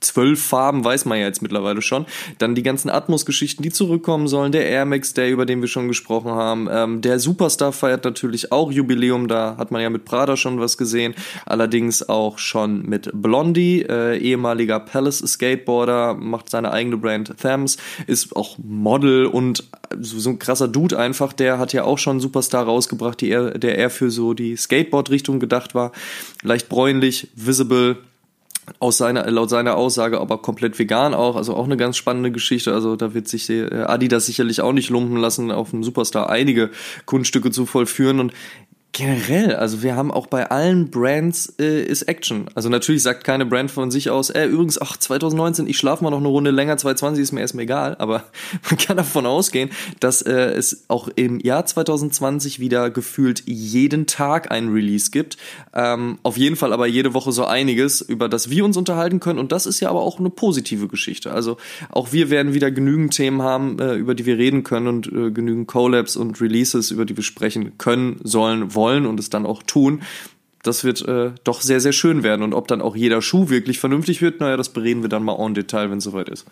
zwölf Farben weiß man ja jetzt mittlerweile schon. Dann die ganzen Atmos-Geschichten, die zurückkommen sollen. Der Air Max Day, über den wir schon gesprochen haben. Ähm, der Superstar feiert natürlich auch Jubiläum. Da hat man ja mit Prada schon was gesehen. Allerdings auch schon mit Blondie, äh, ehemaliger Palace Skateboarder, macht seine eigene Brand Thames, ist auch Model und so, ein krasser Dude einfach, der hat ja auch schon Superstar rausgebracht, die er, der eher für so die Skateboard-Richtung gedacht war. Leicht bräunlich, visible, aus seiner, laut seiner Aussage aber komplett vegan auch, also auch eine ganz spannende Geschichte. Also da wird sich äh, Adidas sicherlich auch nicht lumpen lassen, auf dem Superstar einige Kunststücke zu vollführen. Und Generell, also wir haben auch bei allen Brands äh, ist Action. Also natürlich sagt keine Brand von sich aus, äh, übrigens, ach, 2019, ich schlafe mal noch eine Runde länger, 2020 ist mir erstmal egal, aber man kann davon ausgehen, dass äh, es auch im Jahr 2020 wieder gefühlt jeden Tag einen Release gibt. Ähm, auf jeden Fall aber jede Woche so einiges, über das wir uns unterhalten können und das ist ja aber auch eine positive Geschichte. Also auch wir werden wieder genügend Themen haben, äh, über die wir reden können und äh, genügend Collabs und Releases, über die wir sprechen können, sollen, wollen wollen und es dann auch tun, das wird äh, doch sehr, sehr schön werden. Und ob dann auch jeder Schuh wirklich vernünftig wird, naja, das bereden wir dann mal en Detail, wenn es soweit ist.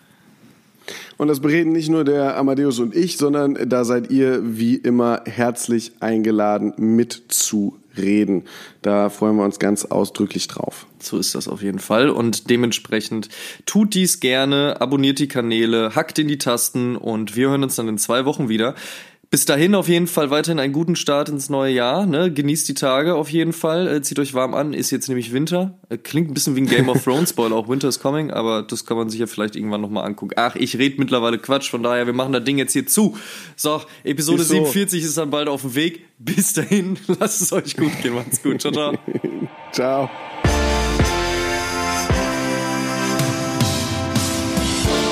Und das bereden nicht nur der Amadeus und ich, sondern da seid ihr wie immer herzlich eingeladen mitzureden. Da freuen wir uns ganz ausdrücklich drauf. So ist das auf jeden Fall. Und dementsprechend tut dies gerne, abonniert die Kanäle, hackt in die Tasten und wir hören uns dann in zwei Wochen wieder. Bis dahin auf jeden Fall weiterhin einen guten Start ins neue Jahr. Ne? Genießt die Tage auf jeden Fall. Äh, zieht euch warm an. Ist jetzt nämlich Winter. Äh, klingt ein bisschen wie ein Game of Thrones Spoiler. Auch Winter is coming, aber das kann man sich ja vielleicht irgendwann nochmal angucken. Ach, ich rede mittlerweile Quatsch. Von daher, wir machen das Ding jetzt hier zu. So, Episode ist so. 47 ist dann bald auf dem Weg. Bis dahin, lasst es euch gut gehen. Macht's gut. Ciao, ciao. ciao.